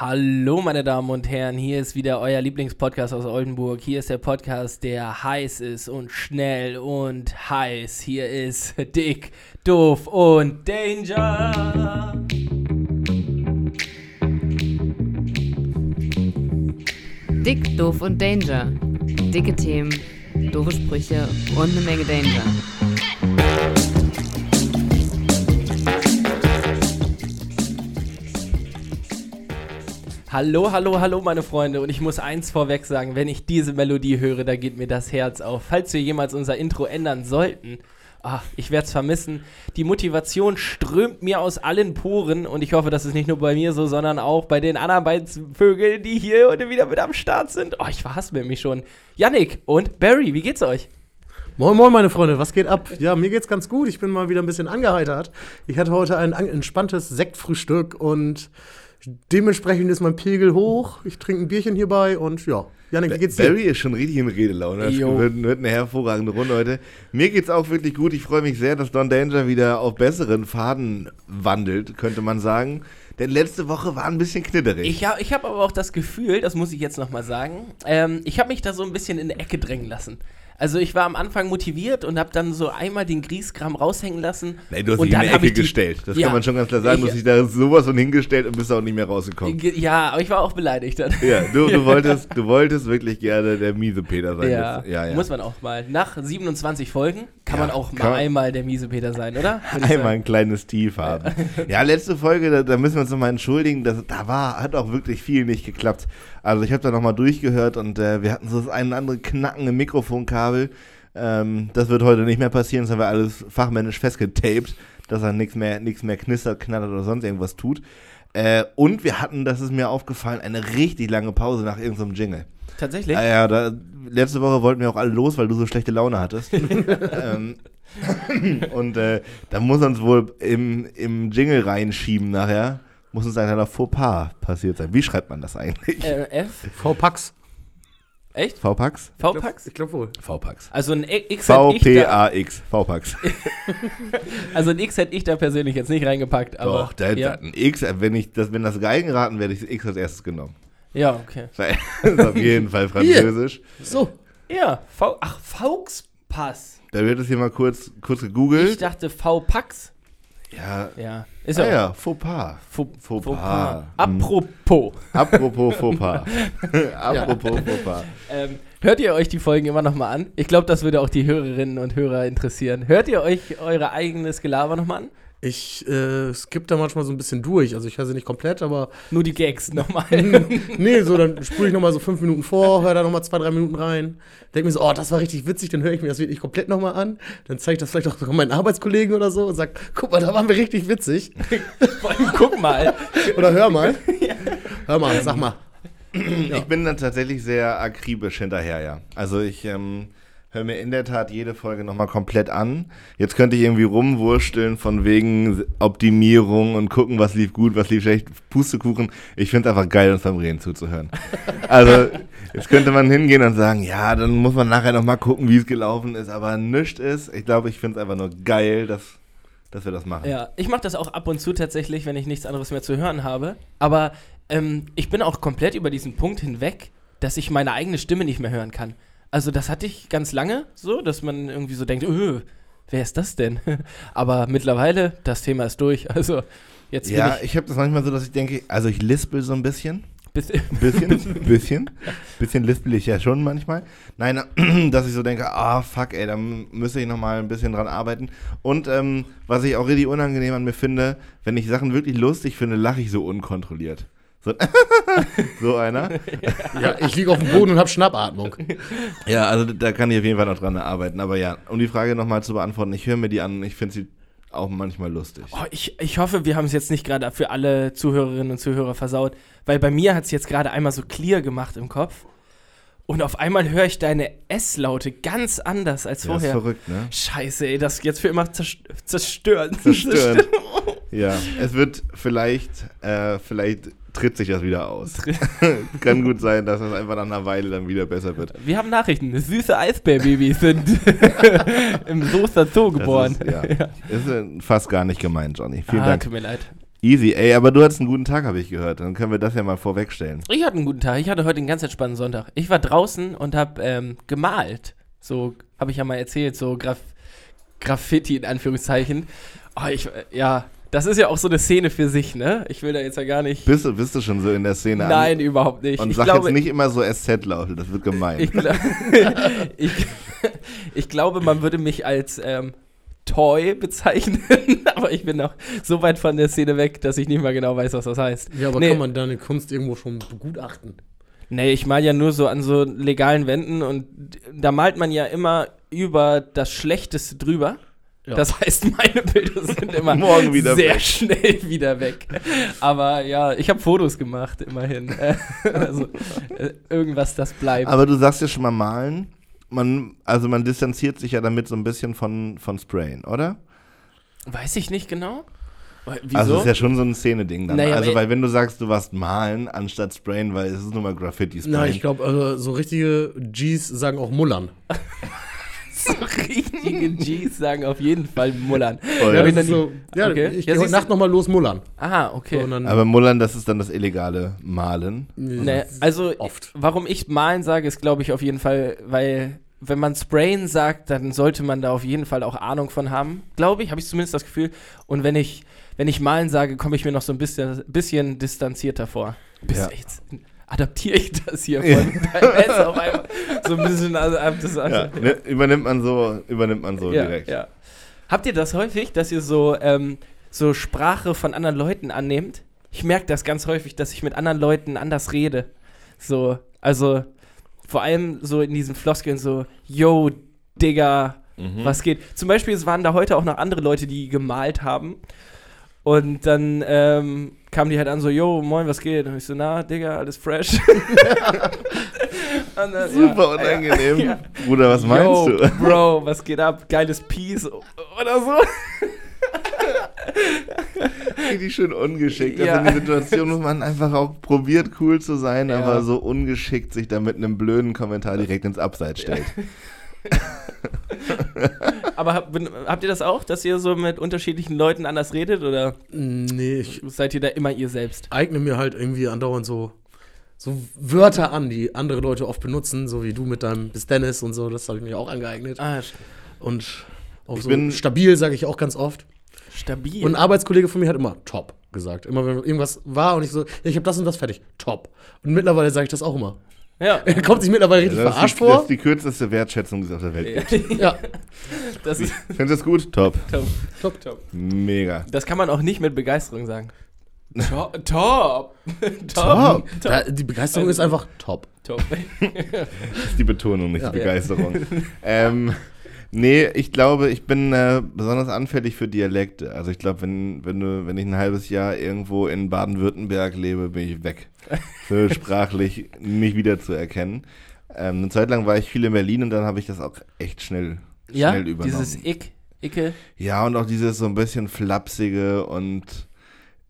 Hallo, meine Damen und Herren, hier ist wieder euer Lieblingspodcast aus Oldenburg. Hier ist der Podcast, der heiß ist und schnell und heiß. Hier ist Dick, Doof und Danger. Dick, Doof und Danger. Dicke Themen, doofe Sprüche und eine Menge Danger. Hallo, hallo, hallo, meine Freunde. Und ich muss eins vorweg sagen, wenn ich diese Melodie höre, da geht mir das Herz auf. Falls wir jemals unser Intro ändern sollten, ach, ich werde es vermissen. Die Motivation strömt mir aus allen Poren und ich hoffe, das ist nicht nur bei mir so, sondern auch bei den anderen beiden Vögeln, die hier heute wieder mit am Start sind. Oh, ich verhasse mich schon. Yannick und Barry, wie geht's euch? Moin Moin, meine Freunde, was geht ab? Ja, mir geht's ganz gut. Ich bin mal wieder ein bisschen angeheitert. Ich hatte heute ein entspanntes Sektfrühstück und dementsprechend ist mein Pegel hoch. Ich trinke ein Bierchen hierbei und ja. Janik, wie geht's dir? Barry ist schon richtig in Redelaune. Das wird, wird eine hervorragende Runde heute. Mir geht's auch wirklich gut. Ich freue mich sehr, dass Don Danger wieder auf besseren Faden wandelt, könnte man sagen. Denn letzte Woche war ein bisschen knitterig. Ich, ha ich habe aber auch das Gefühl, das muss ich jetzt nochmal sagen, ähm, ich habe mich da so ein bisschen in eine Ecke drängen lassen. Also ich war am Anfang motiviert und habe dann so einmal den Griesgram raushängen lassen. Nee, du hast und dich in eine hab Ecke die- gestellt. Das Ja. kann man schon ganz klar sagen. Du Ich- hast dich da sowas von hingestellt und bist auch nicht mehr rausgekommen. Ge- Ja, aber ich war auch beleidigt dann. Ja, du, du, wolltest, du wolltest wirklich gerne der miese Peter sein. Ja, ja, ja. muss man auch mal. Nach 27 Folgen kann man auch mal einmal der miese Peter sein, oder? Einmal ein kleines Tief haben. Ja, letzte Folge, da, da müssen wir uns nochmal entschuldigen, das, da war, hat auch wirklich viel nicht geklappt. Also ich habe da nochmal durchgehört und äh, wir hatten so das ein oder andere Knacken im Mikrofonkabel. Ähm, das wird heute nicht mehr passieren, das haben wir alles fachmännisch festgetaped, dass er nichts mehr, nichts mehr knistert, knattert oder sonst irgendwas tut. Äh, und wir hatten, das ist mir aufgefallen, eine richtig lange Pause nach irgendeinem Jingle. Tatsächlich? Ah ja, da, letzte Woche wollten wir auch alle los, weil du so schlechte Laune hattest. ähm, und äh, da muss uns wohl im, im Jingle reinschieben nachher. Muss uns ein kleiner Fauxpas passiert sein. Wie schreibt man das eigentlich? Äh, F? V-Pax. Echt? V-Pax? V-Pax? Ich glaube wohl. V-Pax. Also ein X hätte ich da, V-P-A-X. V-Pax. also ein X hätte ich da persönlich jetzt nicht reingepackt, aber Doch, der, ja. ein X, wenn, ich das, wenn das Geigenraten wäre, hätte ich das X als erstes genommen. ja, okay. Das ist auf jeden Fall französisch. So. Ja, V ach Fauxpass. Da wird es hier mal kurz, kurz Ich gegoogelt. dachte V-Pax. Ja, Ja, ist ah, ja. ja, Fauxpas. Faux, Fauxpas. Fauxpas. Hm. Apropos. Apropos Fauxpas. Apropos Fauxpas. Ähm, hört ihr euch die Folgen immer nochmal an? Ich glaube, das würde auch die Hörerinnen und Hörer interessieren. Hört ihr euch eure eigenes Gelaber nochmal an? Ich äh, skippe da manchmal so ein bisschen durch. Also ich höre sie nicht komplett, aber Nur die Gags nochmal. nee, so dann spule ich nochmal so fünf Minuten vor, höre da nochmal zwei, drei Minuten rein. Denke mir so, oh, das war richtig witzig, dann höre ich mir das wirklich komplett nochmal an. Dann zeige ich das vielleicht auch sogar meinen Arbeitskollegen oder so und sage, guck mal, da waren wir richtig witzig. Vor allem, Guck mal. Oder hör mal. Hör mal, sag mal. Ich bin dann tatsächlich sehr akribisch hinterher, ja. Also ich ähm, höre mir in der Tat jede Folge nochmal komplett an. Jetzt könnte ich irgendwie rumwursteln von wegen Optimierung und gucken, was lief gut, was lief schlecht. Pustekuchen. Ich finde es einfach geil, uns beim Reden zuzuhören. Also jetzt könnte man hingehen und sagen, ja, dann muss man nachher nochmal gucken, wie es gelaufen ist. Aber nichts ist. Ich glaube, ich finde es einfach nur geil, dass, dass wir das machen. Ja, ich mache das auch ab und zu tatsächlich, wenn ich nichts anderes mehr zu hören habe. Aber ähm, ich bin auch komplett über diesen Punkt hinweg, dass ich meine eigene Stimme nicht mehr hören kann. Also das hatte ich ganz lange so, dass man irgendwie so denkt, öh, wer ist das denn? Aber mittlerweile, das Thema ist durch. Also jetzt Ja, ich ich habe das manchmal so, dass ich denke, also ich lispel so ein bisschen. bis, Ein bisschen, bisschen. Bisschen lispel ich ja schon manchmal. Nein, dass ich so denke, ah, fuck, ey, da müsste ich nochmal ein bisschen dran arbeiten. Und ähm, was ich auch richtig unangenehm an mir finde, wenn ich Sachen wirklich lustig finde, lache ich so unkontrolliert. So, so einer. Ja, ich liege auf dem Boden und habe Schnappatmung. Ja, also da kann ich auf jeden Fall noch dran arbeiten. Aber ja, um die Frage nochmal zu beantworten, ich höre mir die an und ich finde sie auch manchmal lustig. Oh, ich, ich hoffe, wir haben es jetzt nicht gerade für alle Zuhörerinnen und Zuhörer versaut, weil bei mir hat es jetzt gerade einmal so clear gemacht im Kopf. Und auf einmal höre ich deine S-Laute ganz anders als Ja, ist vorher. verrückt, ne? Scheiße, ey, das jetzt für immer zerst- zerstören. Zerstören. Ja, es wird vielleicht, äh, vielleicht tritt sich das wieder aus. Kann gut sein, dass es einfach nach einer Weile dann wieder besser wird. Wir haben Nachrichten. Süße Eisbärbabys sind im Soester Zoo Das geboren. Ist, ja, ist äh, fast gar nicht gemeint, Johnny. Vielen ah, Dank. tut mir leid. Easy, ey, aber du hattest einen guten Tag, habe ich gehört. Dann können wir das ja mal vorwegstellen. Ich hatte einen guten Tag. Ich hatte heute einen ganz entspannten Sonntag. Ich war draußen und habe ähm, gemalt. So, habe ich ja mal erzählt, so Graf Graffiti in Anführungszeichen. Oh, ich, äh, ja, das ist ja auch so eine Szene für sich, ne? Ich will da jetzt ja gar nicht. Bist du, bist du schon so in der Szene Nein, überhaupt nicht. Und ich sag glaube, jetzt nicht immer so SZ-Laute, das wird gemein. Ich, gla ich, ich glaube, man würde mich als ähm, Toy bezeichnen, aber ich bin noch so weit von der Szene weg, dass ich nicht mal genau weiß, was das heißt. Ja, aber Nee. kann man deine Kunst irgendwo schon begutachten? Nee, ich mal ja nur so an so legalen Wänden und da malt man ja immer über das Schlechteste drüber. Ja. Das heißt, meine Bilder sind immer Morgen wieder sehr weg. schnell wieder weg. Aber ja, ich habe Fotos gemacht, immerhin. Also äh, irgendwas, das bleibt. Aber du sagst ja schon mal malen. Man, also man distanziert sich ja damit so ein bisschen von, von Sprayen, oder? Weiß ich nicht genau. Wieso? Also es ist ja schon so ein Szene-Ding dann. Naja, also weil wenn du sagst, du warst malen anstatt sprayen, weil es ist nur mal Graffiti-Sprayen. Nein, ich glaube, also, so richtige Gs sagen auch Mullern. so richtige Gs sagen auf jeden Fall Mullern. Voll. Ja, nie- so, ja Okay. ich Ja, gehe heute Nacht nochmal los Mullern. Aha, okay. So, Aber Mullern, das ist dann das illegale Malen. Nee, also Oft. warum ich malen sage, ist glaube ich auf jeden Fall, weil wenn man Sprayen sagt, dann sollte man da auf jeden Fall auch Ahnung von haben. Glaube ich, habe ich zumindest das Gefühl. Und wenn ich, wenn ich malen sage, komme ich mir noch so ein bisschen, bisschen distanzierter vor. Bis Ja. jetzt adaptiere ich das hier von Netz auf einmal so ein bisschen also, das Ja, ne, übernimmt man so, übernimmt man so ja, direkt. ja. Habt ihr das häufig, dass ihr so, ähm, so Sprache von anderen Leuten annehmt? Ich merke das ganz häufig, dass ich mit anderen Leuten anders rede. So, also vor allem so in diesen Floskeln so, yo, Digga, Mhm. was geht? Zum Beispiel, es waren da heute auch noch andere Leute, die gemalt haben. Und dann ähm, kamen die halt an so, yo, moin, was geht? Und ich so, na, Digga, alles fresh. Dann, Super ja, unangenehm. ja. Bruder, was meinst Yo, du? Bro, was geht ab? Geiles Peace oder so. Richtig schön ungeschickt. Ja. Also in der Situation muss man einfach auch probiert, cool zu sein, Ja. aber so ungeschickt sich da mit einem blöden Kommentar direkt ins Abseits stellt. Aber hab, bin- habt ihr das auch, dass ihr so mit unterschiedlichen Leuten anders redet oder nee, ich seid ihr da immer ihr selbst? eigne mir halt irgendwie andauernd so, so Wörter an, die andere Leute oft benutzen, so wie du mit deinem Bis Dennis und so, das habe ich mir auch angeeignet. Ah, Und auch Ich so bin- stabil sage ich auch ganz oft. stabil. Und ein Arbeitskollege von mir hat immer top gesagt. Immer wenn irgendwas war und ich so, ja, ich habe das und das fertig, top. Und mittlerweile sage ich das auch immer. Ja. Er kommt sich mittlerweile richtig Das ist, verarscht die, das vor. ist die kürzeste Wertschätzung, die es auf der Welt gibt. Ja, Das ist Findest du das gut? Top. top. top. top. Mega. Das kann man auch nicht mit Begeisterung sagen. Top. Top. Top. Da, die Begeisterung ist einfach top. Top. Das ist die Betonung, nicht Ja. die Begeisterung. ähm, nee, ich glaube, ich bin äh, besonders anfällig für Dialekte. Also ich glaube, wenn, wenn, du, wenn ich ein halbes Jahr irgendwo in Baden-Württemberg lebe, bin ich weg. So sprachlich nicht wiederzuerkennen. Ähm, eine Zeit lang war ich viel in Berlin und dann habe ich das auch echt schnell, Ja, schnell übernommen. dieses Ick, Icke. Ja, und auch dieses so ein bisschen flapsige und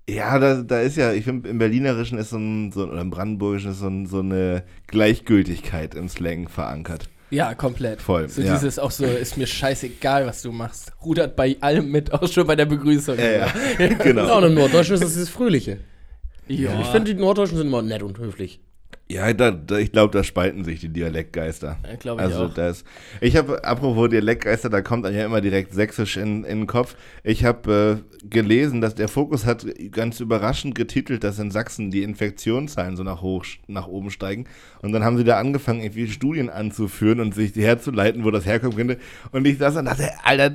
ja, da, da ist ja, ich finde, im Berlinerischen ist so ein, so, oder im Brandenburgischen ist so, ein, so eine Gleichgültigkeit im Slang verankert. Ja, komplett. Voll, So ja. dieses auch so, ist mir scheißegal, was du machst. Rudert bei allem mit, auch schon bei der Begrüßung. Ja, ja, Ja, genau. und im Norddeutschen ist das dieses Fröhliche. Ja. Ich finde, die Norddeutschen sind immer nett und höflich. Ja, da, da, ich glaube, da spalten sich die Dialektgeister. Ja, ich also auch. das. Ich habe, apropos Dialektgeister, da kommt dann ja immer direkt Sächsisch in, in den Kopf. Ich habe äh, gelesen, dass der Fokus hat ganz überraschend getitelt, dass in Sachsen die Infektionszahlen so nach hoch nach oben steigen. Und dann haben sie da angefangen, irgendwie Studien anzuführen und sich herzuleiten, wo das herkommen könnte. Und ich saß und dachte, Alter,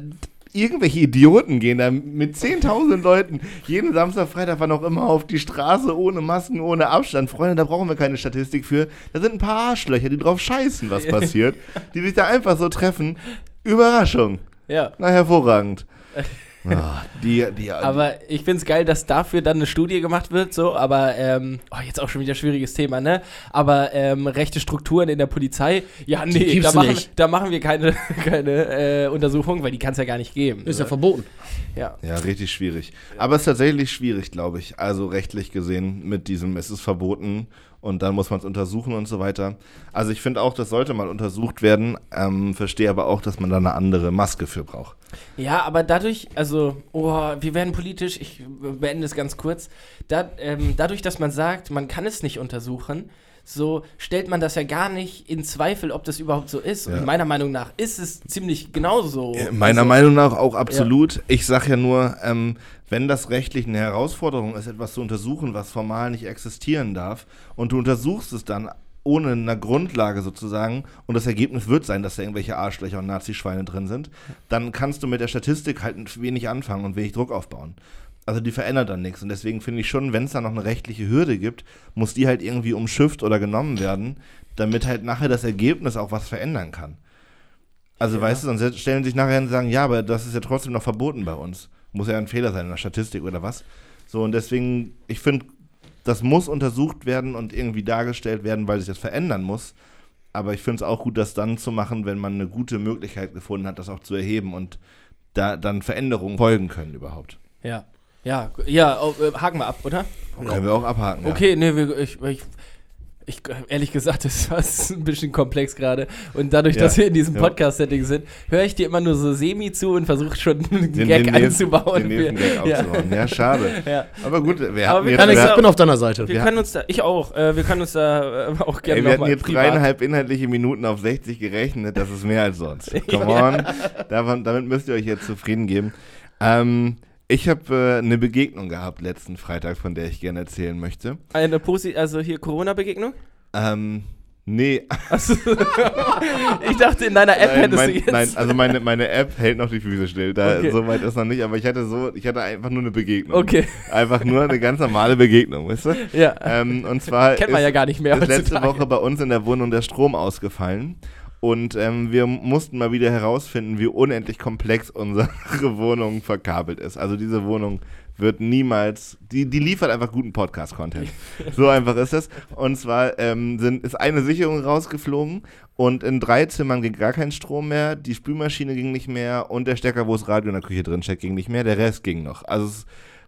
irgendwelche Idioten gehen da mit 10.000 Leuten jeden Samstag, Freitag, wann auch immer auf die Straße ohne Masken, ohne Abstand. Freunde, da brauchen wir keine Statistik für. Da sind ein paar Arschlöcher, die drauf scheißen, was passiert, die sich da einfach so treffen. Überraschung. ja. Na, hervorragend. Die, die, Aber ich finde es geil, dass dafür dann eine Studie gemacht wird, so, aber ähm, oh, jetzt auch schon wieder schwieriges Thema, ne? Aber ähm, rechte Strukturen in der Polizei, ja, nee, gibt's da machen, nicht. da machen wir keine, keine äh, Untersuchung, weil die kann es ja gar nicht geben. Ist ja so. verboten. ja. ja, richtig schwierig. Aber es ist tatsächlich schwierig, glaube ich. Also rechtlich gesehen mit diesem, es ist verboten und dann muss man es untersuchen und so weiter. Also ich finde auch, das sollte mal untersucht werden, ähm, verstehe aber auch, dass man da eine andere Maske für braucht. Ja, aber dadurch, also, oh, wir werden politisch, ich beende es ganz kurz. Da, ähm, dadurch, dass man sagt, man kann es nicht untersuchen, so stellt man das ja gar nicht in Zweifel, ob das überhaupt so ist. Ja. Und meiner Meinung nach ist es ziemlich genauso. Meiner also, Meinung nach auch absolut. Ich sage ja nur, ähm, wenn das rechtlich eine Herausforderung ist, etwas zu untersuchen, was formal nicht existieren darf, und du untersuchst es dann ohne eine Grundlage sozusagen und das Ergebnis wird sein, dass da irgendwelche Arschlöcher und Nazischweine drin sind, dann kannst du mit der Statistik halt wenig anfangen und wenig Druck aufbauen. Also die verändert dann nichts und deswegen finde ich schon, wenn es da noch eine rechtliche Hürde gibt, muss die halt irgendwie umschifft oder genommen werden, damit halt nachher das Ergebnis auch was verändern kann. Also, Ja. weißt du, sonst stellen sich nachher und sagen, ja, aber das ist ja trotzdem noch verboten bei uns. Muss ja ein Fehler sein in der Statistik oder was. So, und deswegen, ich finde, das muss untersucht werden und irgendwie dargestellt werden, weil sich das verändern muss. Aber ich finde es auch gut, das dann zu machen, wenn man eine gute Möglichkeit gefunden hat, das auch zu erheben und da dann Veränderungen folgen können überhaupt. Ja. Ja, ja, oh, äh, haken wir ab, oder? Können wir auch abhaken. Okay, nee, wir, ich, ich, ich, ehrlich gesagt, das war ein bisschen komplex gerade. Und dadurch, Ja, dass wir in diesem ja. Podcast-Setting sind, höre ich dir immer nur so semi zu und versuche schon einen Den, Gag den einzubauen. Den Gag ja. aufzubauen. Ja, schade. Ja. Aber gut, wir Aber hatten wir jetzt, ja- ich bin auf deiner Seite. Wir Ja. können uns da, ich auch, äh, wir können uns da äh, auch gerne Ey, wir hatten jetzt dreieinhalb inhaltliche Minuten auf 60 gerechnet, das ist mehr als sonst. Come on, davon, damit müsst ihr euch jetzt zufrieden geben. Ähm, ich habe äh, eine Begegnung gehabt letzten Freitag, von der ich gerne erzählen möchte. Eine Posi also hier Corona-Begegnung? Ähm, nee, Achso. ich dachte, in deiner App nein, hättest mein, du jetzt. nein, also meine, meine App hält noch die Füße still. Da Okay. so weit ist noch nicht, aber ich hatte so, ich hatte einfach nur eine Begegnung. Okay, Einfach nur eine ganz normale Begegnung, weißt du? ja. Ähm, und zwar Kennt man ist- ja gar nicht mehr ist letzte. Woche bei uns in der Wohnung der Strom ausgefallen. Und ähm, wir mussten mal wieder herausfinden, wie unendlich komplex unsere Wohnung verkabelt ist. Also diese Wohnung wird niemals, die, die liefert einfach guten Podcast-Content. so einfach ist es. Und zwar ähm, sind, ist eine Sicherung rausgeflogen und in drei Zimmern ging gar kein Strom mehr, die Spülmaschine ging nicht mehr und der Stecker, wo das Radio in der Küche drin steckt, ging nicht mehr, der Rest ging noch. Also es ist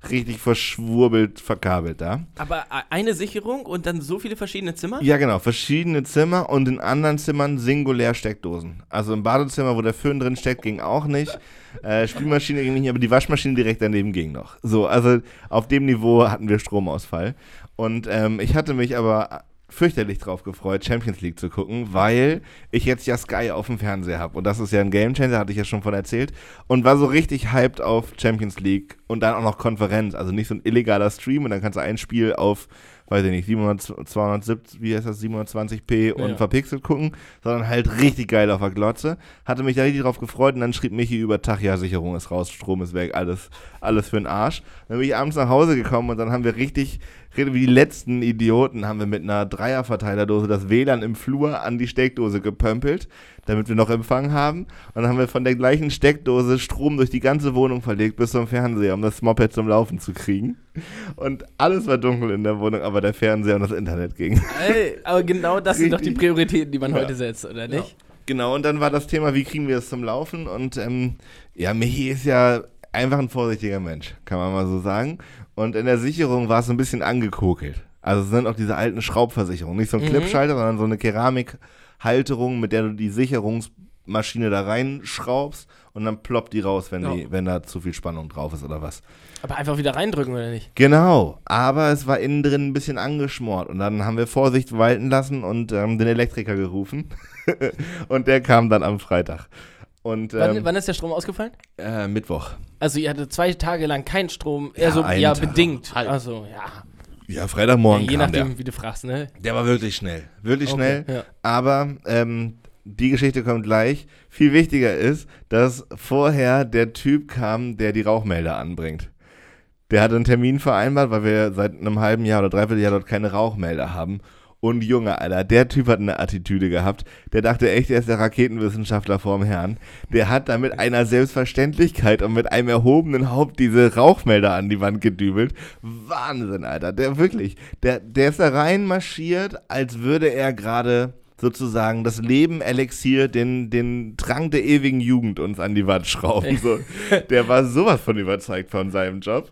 richtig verschwurbelt, verkabelt da. Aber äh, eine Sicherung und dann so viele verschiedene Zimmer? Ja, genau. Verschiedene Zimmer und in anderen Zimmern singulär Steckdosen. Also im Badezimmer, wo der Föhn drin steckt, ging auch nicht. Äh, Spülmaschine ging nicht, aber die Waschmaschine direkt daneben ging noch. So, also auf dem Niveau hatten wir Stromausfall. Und ähm, ich hatte mich aber fürchterlich drauf gefreut, Champions League zu gucken, weil ich jetzt ja Sky auf dem Fernseher habe. Und das ist ja ein Gamechanger, hatte ich ja schon von erzählt. Und war so richtig hyped auf Champions League und dann auch noch Konferenz. Also nicht so ein illegaler Stream und dann kannst du ein Spiel auf, weiß ich nicht, 700, 270, wie heißt das, 720p und Ja. verpixelt gucken, sondern halt richtig geil auf der Glotze. Hatte mich da richtig drauf gefreut und dann schrieb Michi über Tag, ja, Sicherung ist raus, Strom ist weg, alles, alles für den Arsch. Dann bin ich abends nach Hause gekommen und dann haben wir richtig, reden wie die letzten Idioten, haben wir mit einer Dreierverteilerdose das WLAN im Flur an die Steckdose gepömpelt, damit wir noch Empfang haben. Und dann haben wir von der gleichen Steckdose Strom durch die ganze Wohnung verlegt bis zum Fernseher, um das Moped zum Laufen zu kriegen. Und alles war dunkel in der Wohnung, aber der Fernseher und das Internet ging. Ey, aber genau das sind doch die. Prioritäten, die man Ja. heute setzt, oder nicht? Genau, und dann war das Thema, wie kriegen wir es zum Laufen? Und ähm, ja, Michi ist ja einfach ein vorsichtiger Mensch, kann man mal so sagen. Und in der Sicherung war es so ein bisschen angekokelt. Also es sind auch diese alten Schraubversicherungen. Nicht so ein Mhm. Clipschalter, sondern so eine Keramikhalterung, mit der du die Sicherungsmaschine da reinschraubst und dann ploppt die raus, wenn, Ja. die, wenn da zu viel Spannung drauf ist oder was. Aber einfach wieder reindrücken, oder nicht? Genau, aber es war innen drin ein bisschen angeschmort und dann haben wir Vorsicht walten lassen und ähm, den Elektriker gerufen und der kam dann am Freitag. Und Wann, ähm, wann ist der Strom ausgefallen? äh, Mittwoch. Also ihr hattet zwei Tage lang keinen Strom, Ja, also ja, Tag. bedingt. Halb. Also ja, Ja, ja Freitagmorgen je kam nachdem, der. wie du fragst, ne? Der war wirklich schnell, wirklich Okay, schnell. ja. Aber ähm, die Geschichte kommt gleich. Viel wichtiger ist, dass vorher der Typ kam, der die Rauchmelder anbringt. Der hatte einen Termin vereinbart, weil wir seit einem halben Jahr oder dreiviertel Jahr dort keine Rauchmelder haben. Und Junge, Alter, der Typ hat eine Attitüde gehabt. Der dachte echt, er ist der Raketenwissenschaftler vorm Herrn. Der hat da mit einer Selbstverständlichkeit und mit einem erhobenen Haupt diese Rauchmelder an die Wand gedübelt. Wahnsinn, Alter. Der wirklich, der, der ist da reinmarschiert, als würde er gerade sozusagen das Leben Elixier, den, den Trank der ewigen Jugend uns an die Wand schrauben. So. Der war sowas von überzeugt von seinem Job.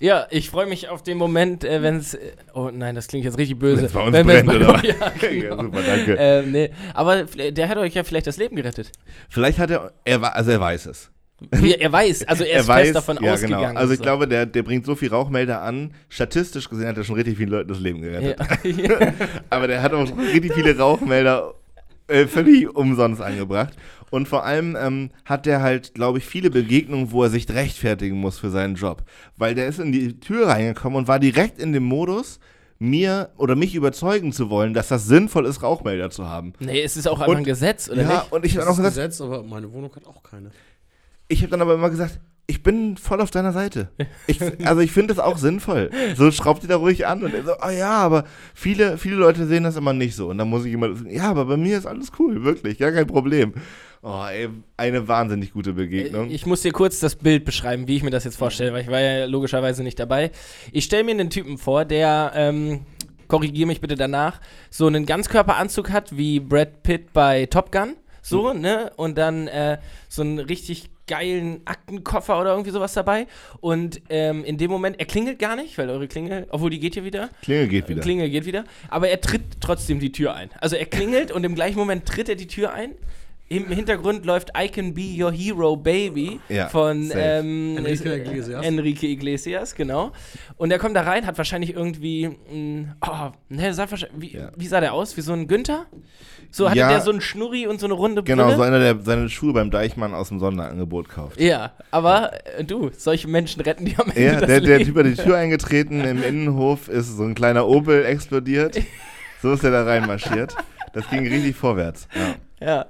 Ja, ich freue mich auf den Moment, äh, wenn es. Äh, oh nein, das klingt jetzt richtig böse. Wenn's bei uns Wenn- brennt, bei- oder? Ja, Ja, genau. super, danke. ähm, nee. Aber der hat euch ja vielleicht das Leben gerettet. Vielleicht hat er, er also er weiß es. Er weiß, also er ist fest davon ja, ausgegangen. Genau. Also ich so. glaube, der, der bringt so viel Rauchmelder an. Statistisch gesehen hat er schon richtig vielen Leuten das Leben gerettet. Ja. Aber der hat auch richtig viele Rauchmelder äh, völlig umsonst angebracht. Und vor allem ähm, hat der halt, glaube ich, viele Begegnungen, wo er sich rechtfertigen muss für seinen Job. Weil der ist in die Tür reingekommen und war direkt in dem Modus, mir oder mich überzeugen zu wollen, dass das sinnvoll ist, Rauchmelder zu haben. nee, es ist auch einfach Und- ein Gesetz, oder ja, nicht? und ich habe auch ist gesagt, Gesetz, aber meine Wohnung hat auch keine. ich habe dann aber immer gesagt, ich bin voll auf deiner Seite. Ich, also ich finde das auch sinnvoll. So schraubt ihr da ruhig an und er so, ah ja, aber viele, viele Leute sehen das immer nicht so. Und dann muss ich immer, ja, aber bei mir ist alles cool, wirklich, gar kein Problem. Oh, ey, eine wahnsinnig gute Begegnung. Ich muss dir kurz das Bild beschreiben, wie ich mir das jetzt vorstelle, weil ich war ja logischerweise nicht dabei. Ich stelle mir einen Typen vor, der, ähm, korrigiere mich bitte danach, so einen Ganzkörperanzug hat wie Brad Pitt bei Top Gun. So, ne? Und dann äh, so einen richtig geilen Aktenkoffer oder irgendwie sowas dabei. Und ähm, in dem Moment, er klingelt gar nicht, weil eure Klingel, obwohl die geht ja wieder. Klingel geht wieder. Klingel geht wieder. Aber er tritt trotzdem die Tür ein. Also er klingelt und im gleichen Moment tritt er die Tür ein. Im Hintergrund läuft I Can Be Your Hero Baby Ja, von ähm, Enrique äh, Iglesias. Enrique Iglesias, genau. Und er kommt da rein, hat wahrscheinlich irgendwie, mh, oh, ne, sah wahrscheinlich, wie, Ja. wie sah der aus? Wie so ein Günther? So hatte Ja. der so einen Schnurri und so eine runde Genau, Brille? so einer, der seine Schuhe beim Deichmann aus dem Sonderangebot kauft. Ja, aber äh, du, solche Menschen retten die am Ende Ja, der, der. Typ hat die Tür eingetreten, im Innenhof ist so ein kleiner Opel explodiert. So ist er da reinmarschiert. Das ging richtig vorwärts. Ja. Ja,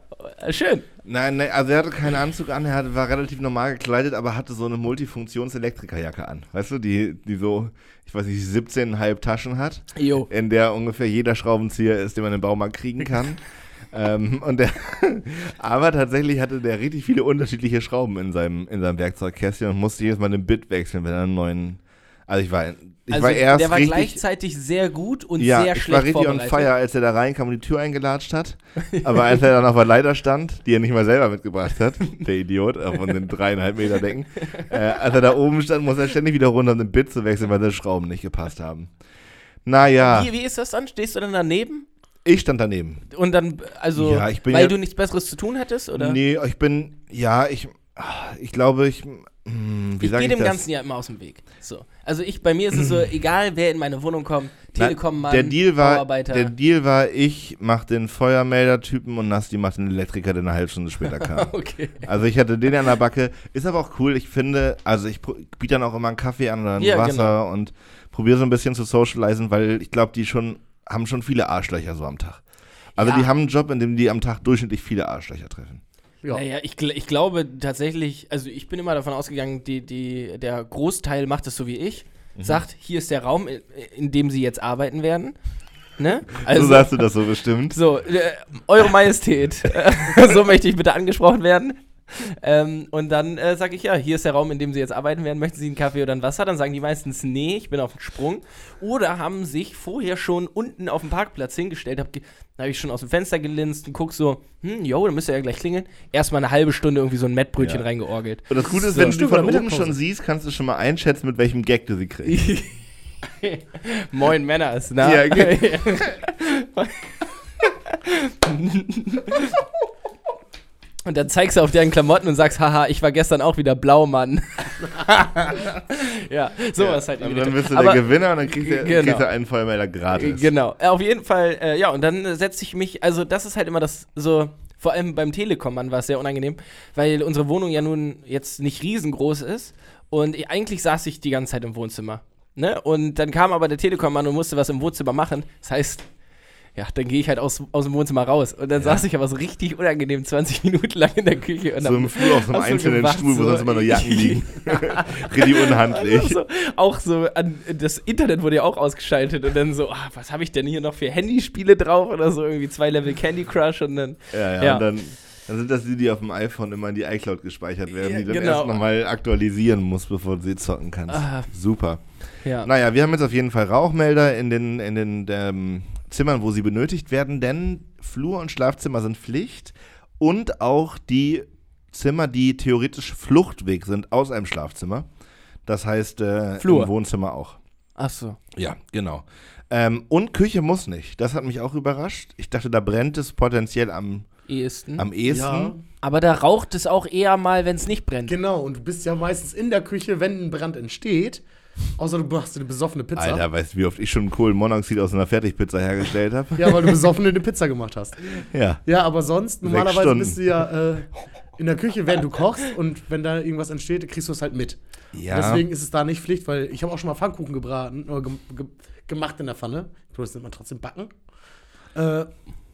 schön. Nein, nein, also er hatte keinen Anzug an, er hatte, war relativ normal gekleidet, aber hatte so eine Multifunktions-Elektrikerjacke an. Weißt du, die, die so, ich weiß nicht, 17,5 Taschen hat, Jo. in der ungefähr jeder Schraubenzieher ist, den man im Baumarkt kriegen kann. ähm, und der, aber tatsächlich hatte der richtig viele unterschiedliche Schrauben in seinem, in seinem Werkzeugkästchen und musste jedes Mal den Bit wechseln, wenn er einen neuen. Also ich war, ich Also war erst der war richtig. gleichzeitig sehr gut und ja, sehr ich schlecht war richtig on fire, als er da reinkam und die Tür eingelatscht hat. Aber als er dann auf der Leiter stand, die er nicht mal selber mitgebracht hat, der Idiot, auf den dreieinhalb Meter Decken, äh, als er da oben stand, muss er ständig wieder runter, um den Bit zu wechseln, weil seine Schrauben nicht gepasst haben. Naja, Wie, wie ist das dann? Stehst du dann daneben? ich stand daneben. Und dann, also, Ja, ich weil ja- du nichts Besseres zu tun hattest? Oder? Nee, ich bin, ja, ich, ich glaube, ich, wie ich gehe dem das? Ganzen ja immer aus dem Weg. So. Also ich, bei mir ist es so, egal wer in meine Wohnung kommt, Telekom-Mann, der Deal war, Bauarbeiter. der Deal war, ich mach den Feuermelder-Typen und Nasti macht den Elektriker, der eine halbe Stunde später kam. okay. Also ich hatte den an der Backe. Ist aber auch cool. Ich finde, also ich biete dann auch immer einen Kaffee an oder ein Ja, Wasser genau. und probiere so ein bisschen zu socialisen, weil ich glaube, die schon haben schon viele Arschlöcher so am Tag. Also Ja. die haben einen Job, in dem die am Tag durchschnittlich viele Arschlöcher treffen. Ja. Naja, ich, ich glaube tatsächlich, also ich bin immer davon ausgegangen, die, die, der Großteil macht es so wie ich. Mhm. Sagt, hier ist der Raum, in, in dem sie jetzt arbeiten werden. Ne? Also, so sagst du das so bestimmt. So, äh, Eure Majestät, so möchte ich bitte angesprochen werden. Ähm, und dann äh, sage ich, ja, hier ist der Raum, in dem Sie jetzt arbeiten werden. Möchten Sie einen Kaffee oder ein Wasser? Dann sagen die meistens, nee, ich bin auf dem Sprung. Oder haben sich vorher schon unten auf dem Parkplatz hingestellt. Hab Da habe ich schon aus dem Fenster gelinst und guck so, hm, jo, dann müsste ja gleich klingeln. Erstmal eine halbe Stunde irgendwie so ein Mettbrötchen Ja. reingeorgelt. Und das Gute ist, So. wenn du von oben schon siehst, kannst du schon mal einschätzen, mit welchem Gag du sie kriegst. Moin Männers, na? Ja, ge- Und dann zeigst du auf deren Klamotten und sagst, haha, ich war gestern auch wieder blau, Mann. ja, sowas halt. Und dann bist du der Gewinner und dann kriegst du, Genau. kriegst du einen Feuermelder gratis. Genau. Auf jeden Fall, äh, ja, und dann äh, setze ich mich, also das ist halt immer das so, vor allem beim Telekom-Mann war es sehr unangenehm, weil unsere Wohnung ja nun jetzt nicht riesengroß ist und ich, eigentlich saß ich die ganze Zeit im Wohnzimmer. Ne? Und dann kam aber der Telekom-Mann und musste was im Wohnzimmer machen. Das heißt, ja, dann gehe ich halt aus, aus dem Wohnzimmer raus. Und dann saß ich aber so richtig unangenehm 20 Minuten lang in der Küche. Und So im Flur auf so einem einzelnen gewacht, Stuhl, wo so. sonst immer nur Jacken liegen. Richtig unhandlich. auch so, auch so an, das Internet wurde ja auch ausgeschaltet und dann so, ah, was habe ich denn hier noch für Handyspiele drauf oder so, irgendwie zwei Level Candy Crush und dann, Ja, ja, Ja. und dann, dann sind das die, die auf dem iPhone immer in die iCloud gespeichert werden, Ja, die dann genau. erst nochmal aktualisieren muss, bevor du sie zocken kannst. Ah. Super. ja. Naja, wir haben jetzt auf jeden Fall Rauchmelder in den, in den ähm, Zimmern, wo sie benötigt werden, denn Flur- und Schlafzimmer sind Pflicht und auch die Zimmer, die theoretisch Fluchtweg sind aus einem Schlafzimmer. Das heißt, äh, Flur. im Wohnzimmer auch. Ach so. Ja, genau. Ähm, und Küche muss nicht. Das hat mich auch überrascht. Ich dachte, da brennt es potenziell am, Ehesten. am ehesten. Ja, Aber da raucht es auch eher mal, wenn es nicht brennt. genau. Und du bist ja meistens in der Küche, wenn ein Brand entsteht. Außer du machst eine besoffene Pizza. Alter, weißt du, wie oft ich schon Kohlenmonoxid aus einer Fertigpizza hergestellt habe? Ja, weil du besoffen eine Pizza gemacht hast. ja. Ja, aber sonst, normalerweise bist du ja äh, in der Küche, während du kochst und wenn da irgendwas entsteht, kriegst du es halt mit. Ja. Deswegen ist es da nicht Pflicht, weil ich habe auch schon mal Pfannkuchen gebraten oder ge ge gemacht in der Pfanne. Ich glaube, das nennt man trotzdem backen. Äh,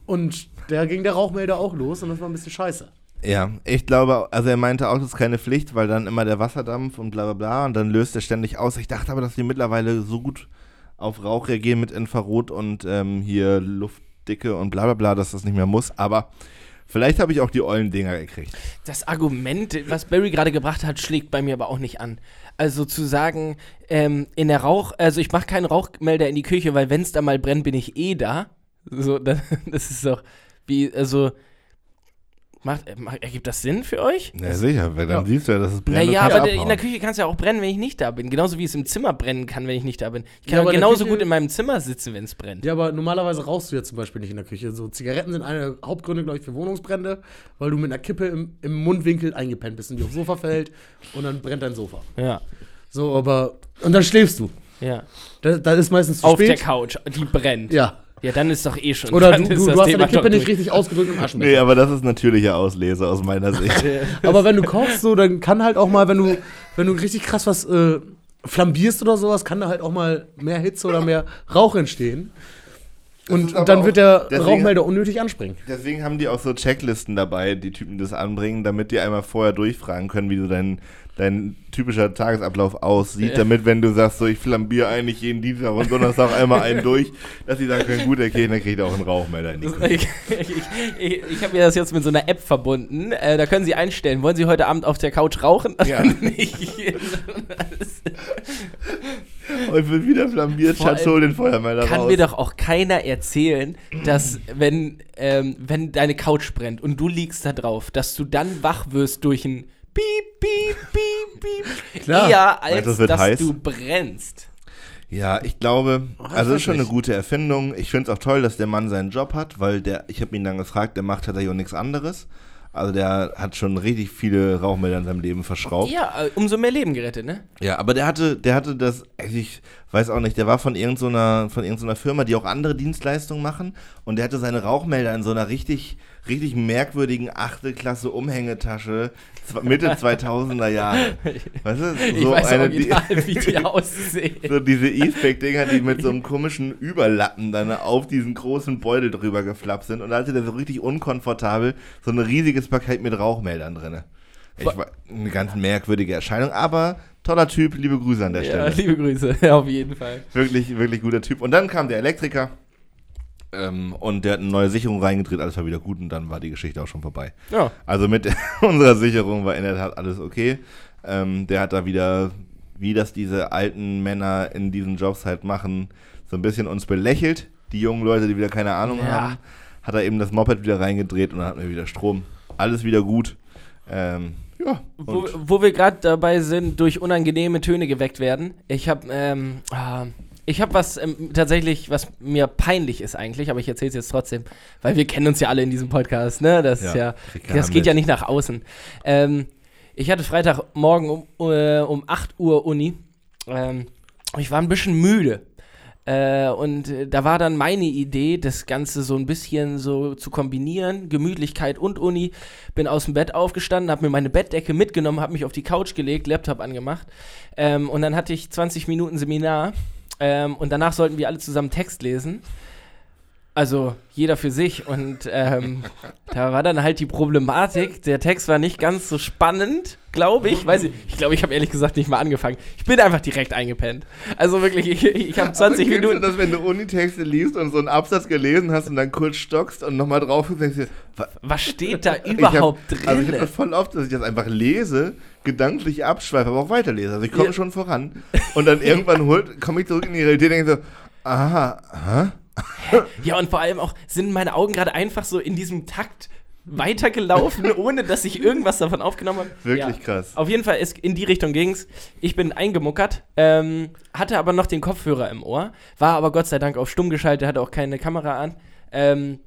und da ging der Rauchmelder auch los und das war ein bisschen scheiße. Ja, ich glaube, also er meinte auch, das ist keine Pflicht, weil dann immer der Wasserdampf und bla bla bla und dann löst er ständig aus. Ich dachte aber, dass die mittlerweile so gut auf Rauch reagieren mit Infrarot und ähm, hier Luftdicke und bla bla bla, dass das nicht mehr muss. Aber vielleicht habe ich auch die ollen Dinger gekriegt. Das Argument, was Barry gerade gebracht hat, schlägt bei mir aber auch nicht an. Also zu sagen, ähm, in der Rauch, also ich mache keinen Rauchmelder in die Küche, weil wenn es da mal brennt, bin ich eh da. So, das ist doch wie, also macht, äh, macht, ergibt das Sinn für euch? Ja, sicher, weil dann Ja. siehst du ja, dass es brennt. Naja, aber in abhauen. der Küche kann es ja auch brennen, wenn ich nicht da bin. Genauso wie es im Zimmer brennen kann, wenn ich nicht da bin. Ich Ja, kann aber in der genauso Küche- gut in meinem Zimmer sitzen, wenn es brennt. Ja, aber normalerweise rauchst du ja zum Beispiel nicht in der Küche. So Zigaretten sind eine der Hauptgründe, glaube ich, für Wohnungsbrände, weil du mit einer Kippe im, im Mundwinkel eingepennt bist und die aufs Sofa fällt und dann brennt dein Sofa. Ja, So, aber. Und dann schläfst du. ja. Da, da ist meistens zu Auf der spät. Couch, die brennt. Ja. Ja, dann ist doch eh schon. Oder du, du, du hast deine Kippe nicht richtig ausgedrückt im Nee, Aschenbecher. aber das ist natürlicher Auslese aus meiner Sicht. Aber wenn du kochst, so, dann kann halt auch mal, wenn du, wenn du richtig krass was äh, flambierst oder sowas, kann da halt auch mal mehr Hitze oder mehr Rauch entstehen. Und, dann auch- wird der deswegen- Rauchmelder unnötig anspringen. Deswegen haben die auch so Checklisten dabei, die Typen das anbringen, damit die einmal vorher durchfragen können, wie so dein, dein typischer Tagesablauf aussieht, Ja. damit, wenn du sagst, so ich flambiere eigentlich jeden Dienstag und Donnerstag einmal einen durch, dass die sagen können, gut, okay, dann kriegt auch einen Rauchmelder. Ich, ich, ich, ich habe mir das jetzt mit so einer App verbunden. Äh, da können Sie einstellen, wollen Sie heute Abend auf der Couch rauchen? Ja. nicht. Und wird wieder flambiert, Schatz, hol den Feuermelder Kann raus. mir doch auch keiner erzählen, dass wenn, ähm, wenn deine Couch brennt und du liegst da drauf, dass du dann wach wirst durch ein Piep, Piep, Piep, Piep. Klar. Eher als wird dass heiß? du brennst. Ja, ich glaube, das also das ist schon eine gute Erfindung. Ich finde es auch toll, dass der Mann seinen Job hat, weil der, ich habe ihn dann gefragt, der macht tatsächlich auch nichts anderes. Also der hat schon richtig viele Rauchmelder in seinem Leben verschraubt. Ja, äh, umso mehr Leben gerettet, ne? Ja, aber der hatte, der hatte das, also ich weiß auch nicht, der war von irgendeiner, von irgendeiner Firma, die auch andere Dienstleistungen machen und der hatte seine Rauchmelder in so einer richtig, richtig merkwürdigen Achtelklasse Umhängetasche, zw- Mitte 2000er Jahre. Weißt du, ich so weiß eine, die, original, wie die aussehen. so diese E-Spec-Dinger, die mit so einem komischen Überlappen dann auf diesen großen Beutel drüber geflappt sind und da hatte der so richtig unkomfortabel so ein riesiges Paket mit Rauchmeldern drin. Ich war eine ganz merkwürdige Erscheinung, aber toller Typ, liebe Grüße an der Ja, Stelle. liebe Grüße, auf jeden Fall. Wirklich, wirklich guter Typ. Und dann kam der Elektriker ähm, und der hat eine neue Sicherung reingedreht, alles war wieder gut und dann war die Geschichte auch schon vorbei. Ja. Also mit unserer Sicherung war in der Tat alles okay. Ähm, der hat da wieder, wie das diese alten Männer in diesen Jobs halt machen, so ein bisschen uns belächelt. Die jungen Leute, die wieder keine Ahnung Ja. haben, hat er eben das Moped wieder reingedreht und dann hatten wir wieder Strom. Alles wieder gut. Ähm, ja. Wo, wo wir gerade dabei sind, durch unangenehme Töne geweckt werden. Ich habe ähm, ah, ich habe was ähm, tatsächlich, was mir peinlich ist eigentlich, aber ich erzähle es jetzt trotzdem, weil wir kennen uns ja alle in diesem Podcast, ne? Das ist Ja, ja, kriegt keiner das geht ja mit. nicht nach außen. Ähm, ich hatte Freitagmorgen um, äh, um 8 Uhr Uni. Ähm, ich war ein bisschen müde. Äh, und äh, da war dann meine Idee, das Ganze so ein bisschen so zu kombinieren, Gemütlichkeit und Uni. Bin aus dem Bett aufgestanden, habe mir meine Bettdecke mitgenommen, habe mich auf die Couch gelegt, Laptop angemacht. Ähm, und dann hatte ich 20 Minuten Seminar. Ähm, und danach sollten wir alle zusammen Text lesen. Also jeder für sich. Und ähm, da war dann halt die Problematik. Der Text war nicht ganz so spannend, glaube ich. Weiß ich ich glaube, ich habe ehrlich gesagt nicht mal angefangen. Ich bin einfach direkt eingepennt. Also wirklich, ich, ich habe 20 Aber Minuten. Du das, wenn du Unitexte liest und so einen Absatz gelesen hast und dann kurz stockst und nochmal drauf guckst, denkst du, wa- Was steht da Ich hab- überhaupt Also ich habe drin? das voll oft, dass ich das einfach lese, gedanklich abschweife, aber auch weiterlese. Also ich komme Ja. schon voran. Und dann irgendwann holt, komme ich zurück in die Realität und denke so, aha, aha. Ja, und vor allem auch, sind meine Augen gerade einfach so in diesem Takt weitergelaufen, ohne dass ich irgendwas davon aufgenommen habe. Wirklich Ja. krass. Auf jeden Fall ist in die Richtung ging's. Ich bin eingemuckert, ähm, hatte aber noch den Kopfhörer im Ohr, war aber Gott sei Dank auf stumm geschaltet, hatte auch keine Kamera an. Ähm,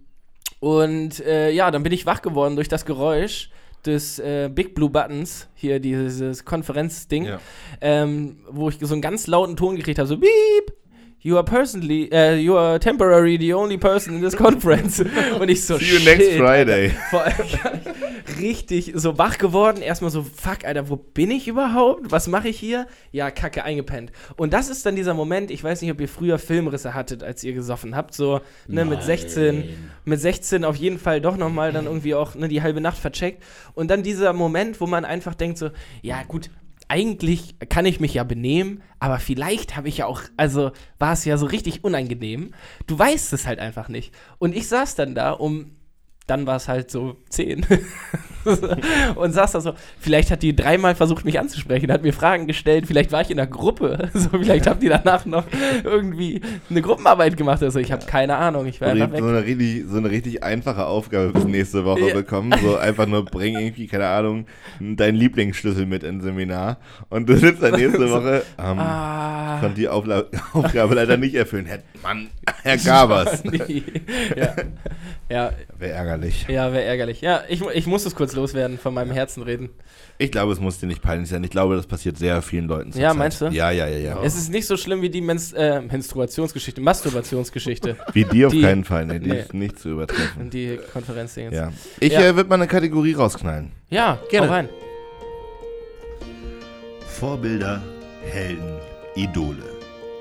und äh, ja, dann bin ich wach geworden durch das Geräusch des äh, Big Blue Buttons, hier dieses Konferenzding, Ja. ähm, wo ich so einen ganz lauten Ton gekriegt habe, so Beep. You are personally, äh, you are temporary the only person in this conference. Und ich so, See you next shit, Friday. vor allem richtig so wach geworden. Erstmal so, fuck, Alter, wo bin ich überhaupt? Was mache ich hier? Ja, kacke, eingepennt. Und das ist dann dieser Moment, ich weiß nicht, ob ihr früher Filmrisse hattet, als ihr gesoffen habt. So, ne, mit 16, mit 16 auf jeden Fall doch nochmal dann irgendwie auch ne, die halbe Nacht vercheckt. Und dann dieser Moment, wo man einfach denkt so, ja gut, eigentlich kann ich mich ja benehmen, aber vielleicht habe ich ja auch, also war es ja so richtig unangenehm. Du weißt es halt einfach nicht. Und ich saß dann da um, dann war es halt so 10. und saß da so, vielleicht hat die dreimal versucht, mich anzusprechen, hat mir Fragen gestellt, vielleicht war ich in einer Gruppe, so, vielleicht habt ihr danach noch irgendwie eine Gruppenarbeit gemacht. Also ich habe keine Ahnung, ich war einfach so weg. eine, richtig, so eine richtig einfache Aufgabe bis nächste Woche Ja. bekommen. So einfach nur bring irgendwie, keine Ahnung, deinen Lieblingsschlüssel mit ins Seminar. Und du sitzt dann nächste Woche, ähm, Ah. konnte die Aufla Aufgabe leider nicht erfüllen. Herr, Mann, Herr Gabers. Ja. ja, Wäre ärgerlich. Ja wäre ärgerlich. Ja, ich, ich muss es kurz loswerden, von meinem Herzen reden. Ich glaube, es muss dir nicht peinlich sein. Ich glaube, das passiert sehr vielen Leuten. Ja, zurzeit. meinst du? Ja, ja, ja, ja. Es ist nicht so schlimm wie die Menst äh, Menstruationsgeschichte, Masturbationsgeschichte Wie die auf Die- keinen Fall. Nee, die Nee. ist nicht zu übertreffen. die Konferenzdingens. Ja. Ich Ja. äh, würde mal eine Kategorie rausknallen. ja Gerne. rein. Vorbilder, Helden, Idole.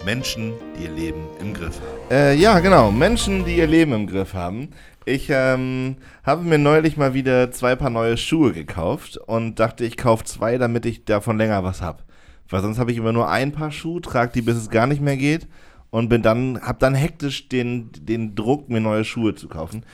Menschen, die ihr Leben im Griff haben. Äh, ja, genau. Menschen, die ihr Leben im Griff haben. Ich ähm, habe mir neulich mal wieder zwei Paar neue Schuhe gekauft und dachte, ich kaufe zwei, damit ich davon länger was habe. Weil sonst habe ich immer nur ein Paar Schuhe, trage die, bis es gar nicht mehr geht und bin dann, habe dann hektisch den, den Druck, mir neue Schuhe zu kaufen.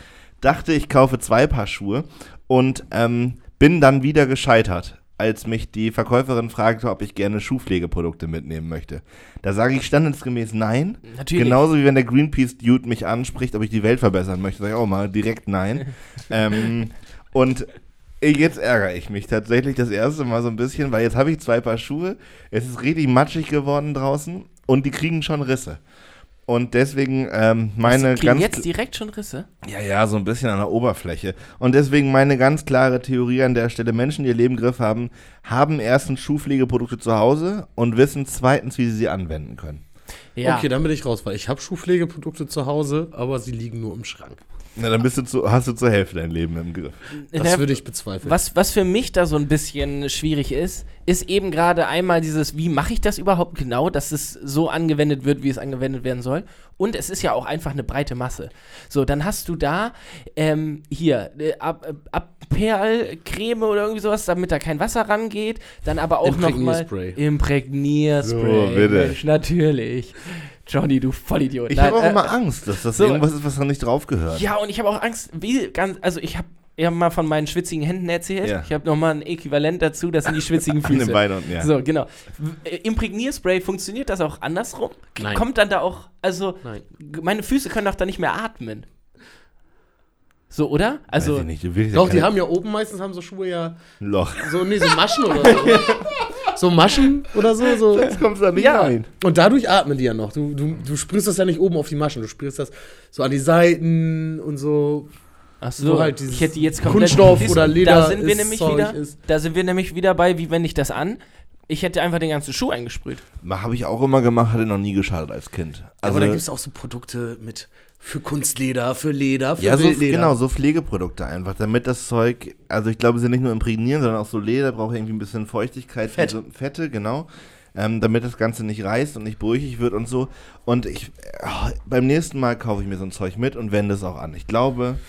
Dachte, ich kaufe zwei Paar Schuhe und ähm, bin dann wieder gescheitert, als mich die Verkäuferin fragte, ob ich gerne Schuhpflegeprodukte mitnehmen möchte. Da sage ich standesgemäß nein. Natürlich. Genauso wie wenn der Greenpeace-Dude mich anspricht, ob ich die Welt verbessern möchte, sage ich auch mal direkt nein. ähm, und jetzt ärgere ich mich tatsächlich das erste Mal so ein bisschen, weil jetzt habe ich zwei Paar Schuhe, es ist richtig matschig geworden draußen und die kriegen schon Risse. Und deswegen ähm, meine ganz jetzt direkt schon Risse? ja, ja, so ein bisschen an der Oberfläche. Und deswegen meine ganz klare Theorie an der Stelle, Menschen, die ihr Leben im Griff haben, haben erstens Schuhpflegeprodukte zu Hause und wissen zweitens, wie sie sie anwenden können. Ja. Okay, dann bin ich raus, weil ich habe Schuhpflegeprodukte zu Hause, aber sie liegen nur im Schrank. Na, dann bist du zu, hast du zur Hälfte dein Leben im Griff. Das Na, würde ich bezweifeln. was, was für mich da so ein bisschen schwierig ist, ist eben gerade einmal dieses, wie mache ich das überhaupt genau, dass es so angewendet wird, wie es angewendet werden soll. Und es ist ja auch einfach eine breite Masse. So, dann hast du da ähm, hier äh, Ab äh, Abperlcreme oder irgendwie sowas, damit da kein Wasser rangeht. Dann aber auch nochmal Imprägnierspray. Imprägnierspray. So, bitte. Mensch, natürlich. Johnny, du Vollidiot. Ich habe auch äh, immer Angst, dass das so. irgendwas ist, was da nicht drauf gehört. Ja, und ich habe auch Angst, wie ganz, also ich habe ja mal von meinen schwitzigen Händen erzählt. Ja. Ich habe nochmal ein Äquivalent dazu, das sind die schwitzigen An den Füße. Beinen ja. So, genau. Äh, Imprägnierspray, funktioniert das auch andersrum? Nein. Kommt dann da auch, also, Nein. meine Füße können doch da nicht mehr atmen. So, oder? Also, Weiß ich nicht, du willst ja Doch, die haben ja oben meistens haben so Schuhe ja ein Loch. so, nee, so Maschen oder so. So Maschen oder so, so. Jetzt kommst du da nicht Ja. rein. Und dadurch atmen die ja noch. Du, du, du sprühst das ja nicht oben auf die Maschen, du sprühst das so an die Seiten und so. ach so, halt dieses ich hätte jetzt komplett Kunststoff du, oder Leder Da sind wir ist nämlich Zeug wieder, ist. da sind wir nämlich wieder bei, wie wende ich das an? Ich hätte einfach den ganzen Schuh eingesprüht. Habe ich auch immer gemacht, hatte noch nie geschadet als Kind. Also, aber da gibt es auch so Produkte mit für Kunstleder, für Leder, für ja, so, Wildleder. genau, so Pflegeprodukte einfach, damit das Zeug, also ich glaube, sie nicht nur imprägnieren, sondern auch so Leder, braucht irgendwie ein bisschen Feuchtigkeit, Fett. so Fette, genau, ähm, damit das Ganze nicht reißt und nicht brüchig wird und so. Und ich, äh, beim nächsten Mal kaufe ich mir so ein Zeug mit und wende es auch an. Ich glaube,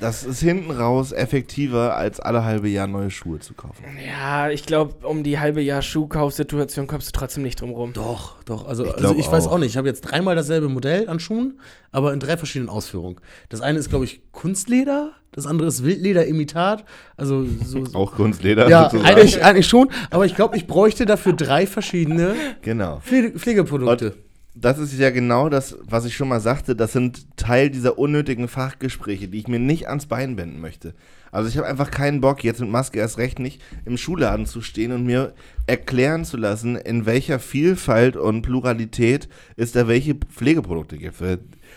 das ist hinten raus effektiver, als alle halbe Jahr neue Schuhe zu kaufen. Ja, ich glaube, um die halbe Jahr Schuhkaufsituation kommst du trotzdem nicht drum rum. Doch, doch. Also Ich also ich weiß auch. nicht. Ich habe jetzt dreimal dasselbe Modell an Schuhen, aber in drei verschiedenen Ausführungen. Das eine ist, glaube ich, Kunstleder, das andere ist Wildleder-Imitat. Also so. so Auch Kunstleder ja, sozusagen. eigentlich, eigentlich schon. Aber ich glaube, ich bräuchte dafür drei verschiedene Genau. Pflege Pflegeprodukte. Das ist ja genau das, was ich schon mal sagte. Das sind Teil dieser unnötigen Fachgespräche, die ich mir nicht ans Bein binden möchte. Also ich habe einfach keinen Bock, jetzt mit Maske erst recht nicht, im Schulladen zu stehen und mir erklären zu lassen, in welcher Vielfalt und Pluralität es da welche Pflegeprodukte gibt.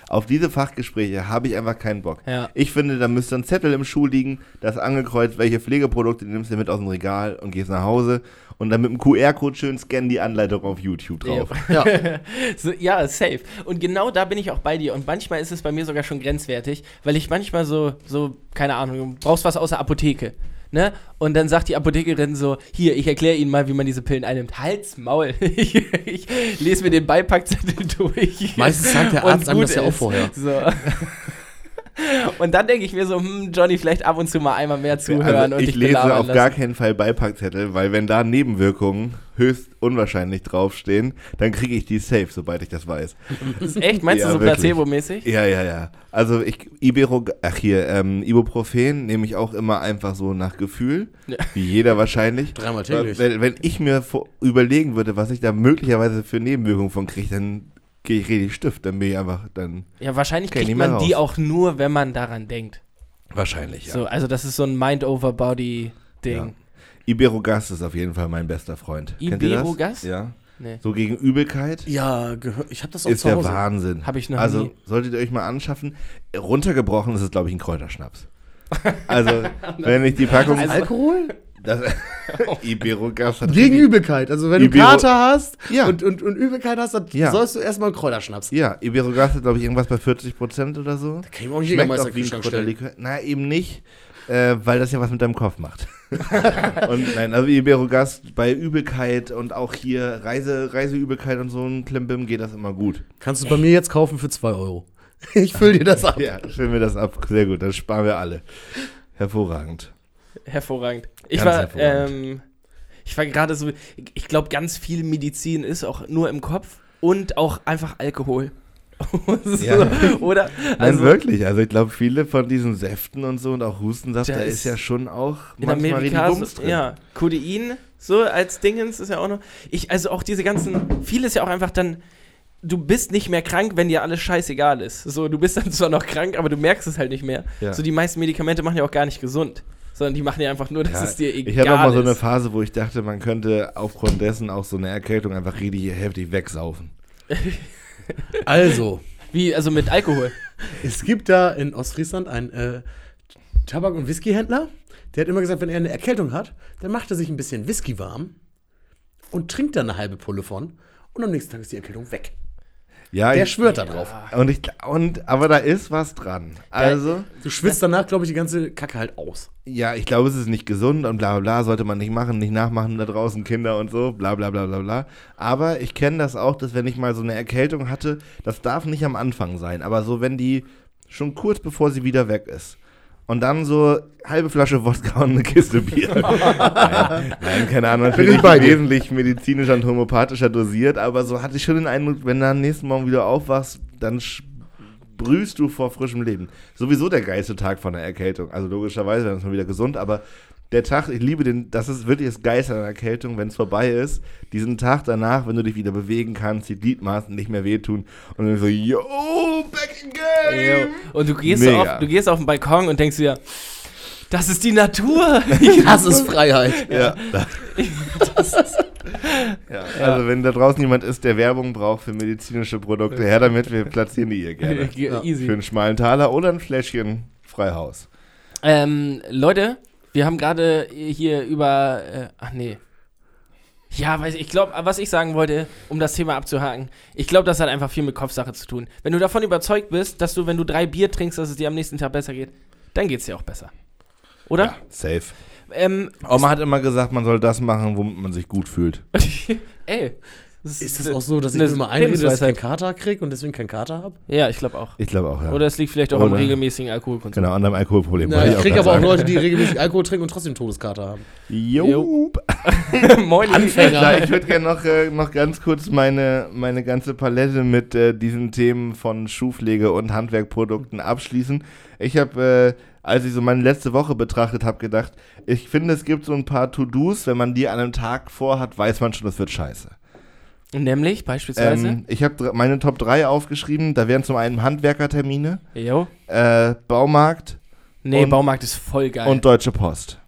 Auf diese Fachgespräche habe ich einfach keinen Bock. Ja. Ich finde, da müsste ein Zettel im Schuh liegen, das angekreuzt, welche Pflegeprodukte du nimmst du mit aus dem Regal und gehst nach Hause und dann mit dem QR-Code schön scannen die Anleitung auf YouTube drauf. Ja. So, ja, safe. Und genau da bin ich auch bei dir. Und manchmal ist es bei mir sogar schon grenzwertig, weil ich manchmal so, so, keine Ahnung, du brauchst was aus der Apotheke. Ne? Und dann sagt die Apothekerin so: Hier, ich erkläre Ihnen mal, wie man diese Pillen einnimmt. Halt's Maul. ich, ich lese mir den Beipackzettel durch. Meistens sagt der Arzt einem das ja auch vorher. So. Und dann denke ich mir so, hm, Johnny, vielleicht ab und zu mal einmal mehr zuhören Also und ich dich lese auf lassen. gar keinen Fall Beipackzettel, weil wenn da Nebenwirkungen höchst unwahrscheinlich draufstehen, dann kriege ich die safe, sobald ich das weiß. Echt? Meinst Ja, du so placebo-mäßig? Ja, ja, ja. Also ich Ibero, ach hier, ähm, Ibuprofen nehme ich auch immer einfach so nach Gefühl, Ja. wie jeder wahrscheinlich. Dreimal täglich. Wenn, wenn ich mir vor, überlegen würde, was ich da möglicherweise für Nebenwirkungen von kriege, dann gehe ich richtig stift, dann bin ich einfach dann Ja, wahrscheinlich kriegt man die raus. auch nur, wenn man daran denkt. wahrscheinlich, ja. So, also das ist so ein Mind-over-Body-Ding. Iberogast ist auf jeden Fall mein bester Freund. Kennt ihr das? Iberogast? Ja. Nee. So gegen Übelkeit. Ja, ich habe das auch ist zu der. Wahnsinn. Hab ich noch Also nie. solltet ihr euch mal anschaffen. Runtergebrochen ist es, glaube ich, ein Kräuterschnaps. Also, wenn ich die Packung. Also- Alkohol? Das, Iberogast hat Gegen Übelkeit. Also wenn du Ibero- Kater hast Ja. und, und, und Übelkeit hast, dann Ja. sollst du erstmal einen Kräuterschnaps. Ja, Iberogast hat, glaube ich, irgendwas bei 40% oder so. Kann ich mir auch Schmeckt Jägermeister Kühlschrank stellen. Na, eben nicht, äh, weil das ja was mit deinem Kopf macht. und nein, also Iberogast bei Übelkeit und auch hier Reise, Reiseübelkeit und so ein Klimbim geht das immer gut. Kannst du bei mir jetzt kaufen für 2 Euro. Ich fülle dir das ab. Ja, füllen wir das ab. Sehr gut, das sparen wir alle. Hervorragend. Hervorragend. Ich Ganz war, hervorragend. ähm, ich war gerade so, ich glaube, ganz viel Medizin ist auch nur im Kopf und auch einfach Alkohol. so, Ja. Oder? Nein, Also wirklich. Also ich glaube, viele von diesen Säften und so und auch Hustensaft, Da ist ist ja schon auch manchmal Amerika, so, drin. ja, Codein, so als Dingens ist ja auch noch. Ich, also auch diese ganzen, viel ist ja auch einfach dann, du bist nicht mehr krank, wenn dir alles scheißegal ist. So, du bist dann zwar noch krank, aber du merkst es halt nicht mehr. Ja. So, die meisten Medikamente machen ja auch gar nicht gesund, sondern die machen ja einfach nur, dass Ja, es dir egal ich hatte auch mal so eine ist. Phase, wo ich dachte, man könnte aufgrund dessen auch so eine Erkältung einfach richtig heftig wegsaufen. Also, Wie, also mit Alkohol. es gibt da in Ostfriesland einen äh, Tabak- und Whiskyhändler. Der hat immer gesagt, wenn er eine Erkältung hat, dann macht er sich ein bisschen Whisky warm und trinkt dann eine halbe Pulle von. Und am nächsten Tag ist die Erkältung weg. Ja, Der ich, schwört da drauf. und ich und aber da ist was dran. Also, Du schwitzt danach, glaube ich, die ganze Kacke halt aus. ja, ich glaube, es ist nicht gesund und bla bla bla, sollte man nicht machen, nicht nachmachen da draußen Kinder und so, bla bla bla bla bla. Aber ich kenne das auch, dass wenn ich mal so eine Erkältung hatte, das darf nicht am Anfang sein, aber so wenn die schon kurz bevor sie wieder weg ist. Und dann so halbe Flasche Wodka und eine Kiste Bier. nein, nein, keine Ahnung, natürlich wesentlich medizinischer und homöopathischer dosiert, aber so hatte ich schon den Eindruck, wenn du am nächsten Morgen wieder aufwachst, dann sprühst du vor frischem Leben. Sowieso der geilste Tag von der Erkältung. Also logischerweise, dann ist man wieder gesund, aber der Tag, ich liebe den, das ist wirklich das Geilste an der Erkältung, wenn es vorbei ist. Diesen Tag danach, wenn du dich wieder bewegen kannst, die Gliedmaßen nicht mehr wehtun und dann so, yo, back again! Und du gehst, Mega. auf, du gehst auf den Balkon und denkst dir, das ist die Natur. Das ist Freiheit. Ja. ja. Also wenn da draußen jemand ist, der Werbung braucht für medizinische Produkte, her damit, wir platzieren die hier gerne. Für Easy. einen schmalen Taler oder ein Fläschchen Freihaus. Ähm, Leute, wir haben gerade hier über. Äh, ach nee. Ja, weiß ich, ich glaube, was ich sagen wollte, um das Thema abzuhaken, ich glaube, das hat einfach viel mit Kopfsache zu tun. Wenn du davon überzeugt bist, dass du, wenn du drei Bier trinkst, dass es dir am nächsten Tag besser geht, dann geht es dir auch besser. Oder? Ja, safe. Ähm, Oma hat immer gesagt, man soll das machen, womit man sich gut fühlt. ey. Ist das auch so, dass ich mir immer einrede, dass ich keinen. Kater kriege und deswegen keinen Kater habe? Ja, ich glaube auch. Ich glaube auch, ja. Oder es liegt vielleicht auch am regelmäßigen Alkoholkonsum. genau, an deinem Alkoholproblem. Na, ich auch kriege aber auch sagen. Leute, die regelmäßig Alkohol trinken und trotzdem Todeskater haben. Jo. Moin. Ja, ich würde gerne noch, äh, noch ganz kurz meine, meine ganze Palette mit äh, diesen Themen von Schuhpflege und Handwerkprodukten abschließen. Ich habe, äh, als ich so meine letzte Woche betrachtet habe, gedacht, ich finde, es gibt so ein paar To-Dos, wenn man die an einem Tag vorhat, weiß man schon, das wird scheiße. Nämlich beispielsweise. Ähm, ich habe meine Top 3 aufgeschrieben. Da wären zum einen Handwerkertermine, Jo. äh, Baumarkt Nee, Und- Baumarkt ist voll geil. und Deutsche Post.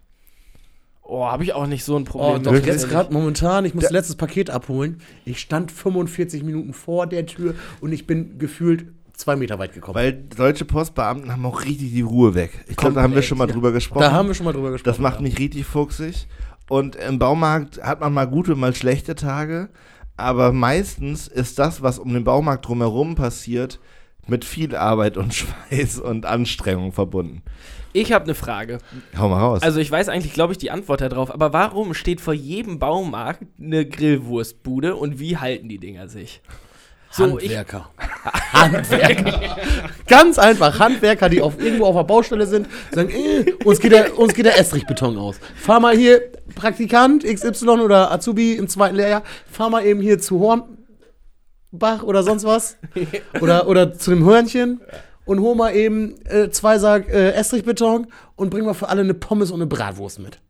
oh, habe ich auch nicht so ein Oh, Problem. doch, mit, jetzt gerade momentan, ich muss Der- letztes Paket abholen. Ich stand 45 Minuten vor der Tür und ich bin gefühlt zwei Meter weit gekommen. Weil deutsche Postbeamten haben auch richtig die Ruhe weg. Ich glaube, da haben wir schon mal ja. drüber gesprochen. da haben wir schon mal drüber gesprochen. das macht ja. mich richtig fuchsig. Und im Baumarkt hat man mal gute, mal schlechte Tage. Aber meistens ist das, was um den Baumarkt drumherum passiert, mit viel Arbeit und Schweiß und Anstrengung verbunden. Ich habe eine Frage. Hau mal raus. Also ich weiß eigentlich, glaube ich, die Antwort darauf. Aber warum steht vor jedem Baumarkt eine Grillwurstbude und wie halten die Dinger sich? So, ich, Handwerker. Handwerker. Ganz einfach. Handwerker, die auf, irgendwo auf der Baustelle sind, sagen, äh, uns, geht der, uns geht der Estrichbeton aus. Fahr mal hier, Praktikant XY oder Azubi im zweiten Lehrjahr, fahr mal eben hier zu Hornbach oder sonst was. Oder, oder zu dem Hörnchen und hol mal eben äh, zwei Sarg äh, Estrichbeton und bring mal für alle eine Pommes und eine Bratwurst mit.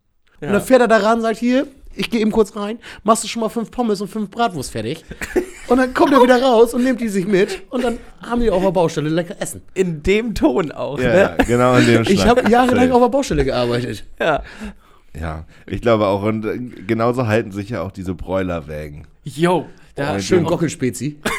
Und dann fährt er da ran und sagt, hier, ich gehe eben kurz rein, machst du schon mal fünf Pommes und fünf Bratwurst fertig. Und dann kommt er wieder raus und nimmt die sich mit und dann haben die auf der Baustelle lecker Essen. in dem Ton auch, ja, ne? ja, genau in dem Ich Schlag. habe jahrelang auf der Baustelle gearbeitet. Ja. Ja, ich glaube auch. Und äh, genauso halten sich ja auch diese Broilerwägen. Yo, da Schön Gockelspezi.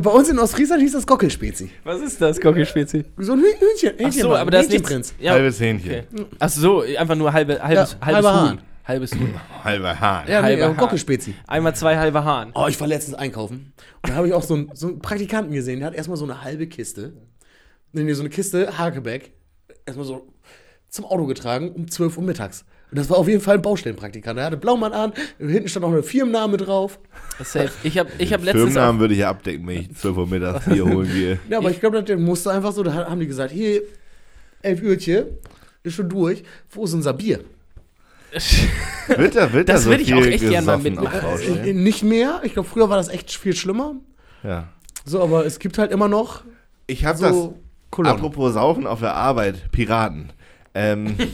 Bei uns in Ostfriesland hieß das Gockelspezi. Was ist das, Gockelspezi? So ein Hühnchen, Ach Hähnchen so, aber das ist nicht. Hähnchenprinz. Ja, Halbes Hähnchen. okay. Ach so, einfach nur halbe, halbes, Ja, halbes halber Huhn. Hahn. Halbes Huhn. Halber Hahn. Ja, nee, Halber äh, Hahn. Gockelspezi. Einmal zwei halbe Hahn. Oh, ich war letztens einkaufen. Und da habe ich auch so einen, so einen Praktikanten gesehen, der hat erstmal so eine halbe Kiste, nee, nee, so eine Kiste Hakebeck, erstmal so zum Auto getragen um 12 Uhr mittags. Und das war auf jeden Fall ein Baustellenpraktikant. Er hatte Blaumann an, hinten stand noch eine Firmenname drauf. Safe. Ich habe ich hab letztens. Auch, Firmennamen würde ich ja abdecken, wenn ich 12 Uhr mittags Bier holen gehe. Ja, aber ich, glaube, der musste einfach so, da haben die gesagt, hier, 11 Uhrchen, ist schon durch, wo ist unser Bier? Wird da, wird Das da so würde ich auch echt gern mal mitmachen. Äh, äh, nicht mehr, ich glaube, früher war das echt viel schlimmer. Ja. So, aber es gibt halt immer noch Ich habe so das, Kolonnen. apropos Saufen auf der Arbeit, Piraten. Ähm,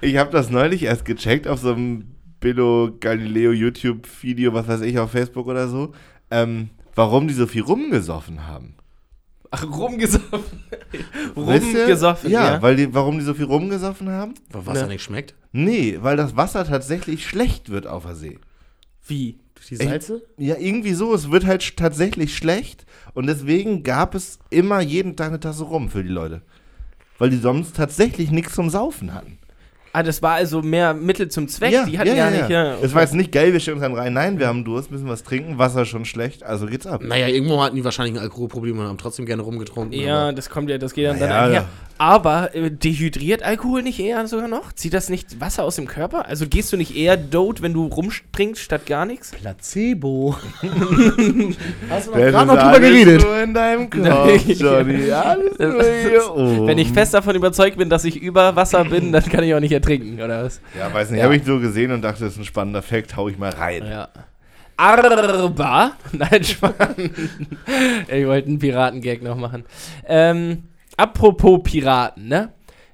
ich habe das neulich erst gecheckt auf so einem Billo Galileo YouTube-Video, was weiß ich, auf Facebook oder so, ähm, warum die so viel rumgesoffen haben. ach, rumgesoffen. Rumgesoffen, ja. ja. Weil die, warum die so viel rumgesoffen haben? Weil Wasser Ne. nicht schmeckt. Nee, weil das Wasser tatsächlich schlecht wird auf der See. Wie? Durch die Salze? Ja, irgendwie so. Es wird halt tatsächlich schlecht und deswegen gab es immer jeden Tag eine Tasse rum für die Leute. Weil die sonst tatsächlich nichts zum Saufen hatten. Ah, das war also mehr Mittel zum Zweck. die hatten gar nicht. Ja, Es war jetzt nicht geil, wir stellen uns dann rein. Nein, wir haben Durst, müssen was trinken. Wasser schon schlecht, also geht's ab. Naja, irgendwo hatten die wahrscheinlich ein Alkoholproblem und haben trotzdem gerne rumgetrunken. Ja, das kommt ja, das geht dann, Na dann ja, einher. Aber äh, dehydriert Alkohol nicht eher sogar noch? Zieht das nicht Wasser aus dem Körper? Also gehst du nicht eher dote, wenn du rumtrinkst statt gar nichts? Placebo. Hast du noch gerade noch drüber geredet? Nur in deinem Kopf. Johnny. Alles nur hier oben. Wenn ich fest davon überzeugt bin, dass ich über Wasser bin, dann kann ich auch nicht ertrinken, oder was? Ja, weiß nicht. Ja. Habe ich so gesehen und dachte, das ist ein spannender Fakt. Hau ich mal rein. Ja. Arba? Nein, Spaß. ich wollte einen Piratengag noch machen. Ähm, apropos Piraten, ne?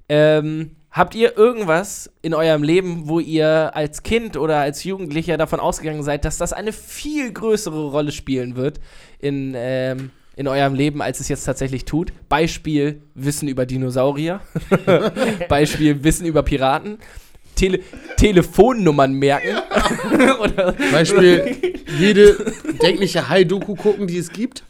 Ähm, habt ihr irgendwas in eurem Leben, wo ihr als Kind oder als Jugendlicher davon ausgegangen seid, dass das eine viel größere Rolle spielen wird in, ähm, in eurem Leben, als es jetzt tatsächlich tut? Beispiel Wissen über Dinosaurier. Beispiel Wissen über Piraten. Tele Telefonnummern merken. oder Beispiel, jede denkliche Hai-Doku gucken, die es gibt.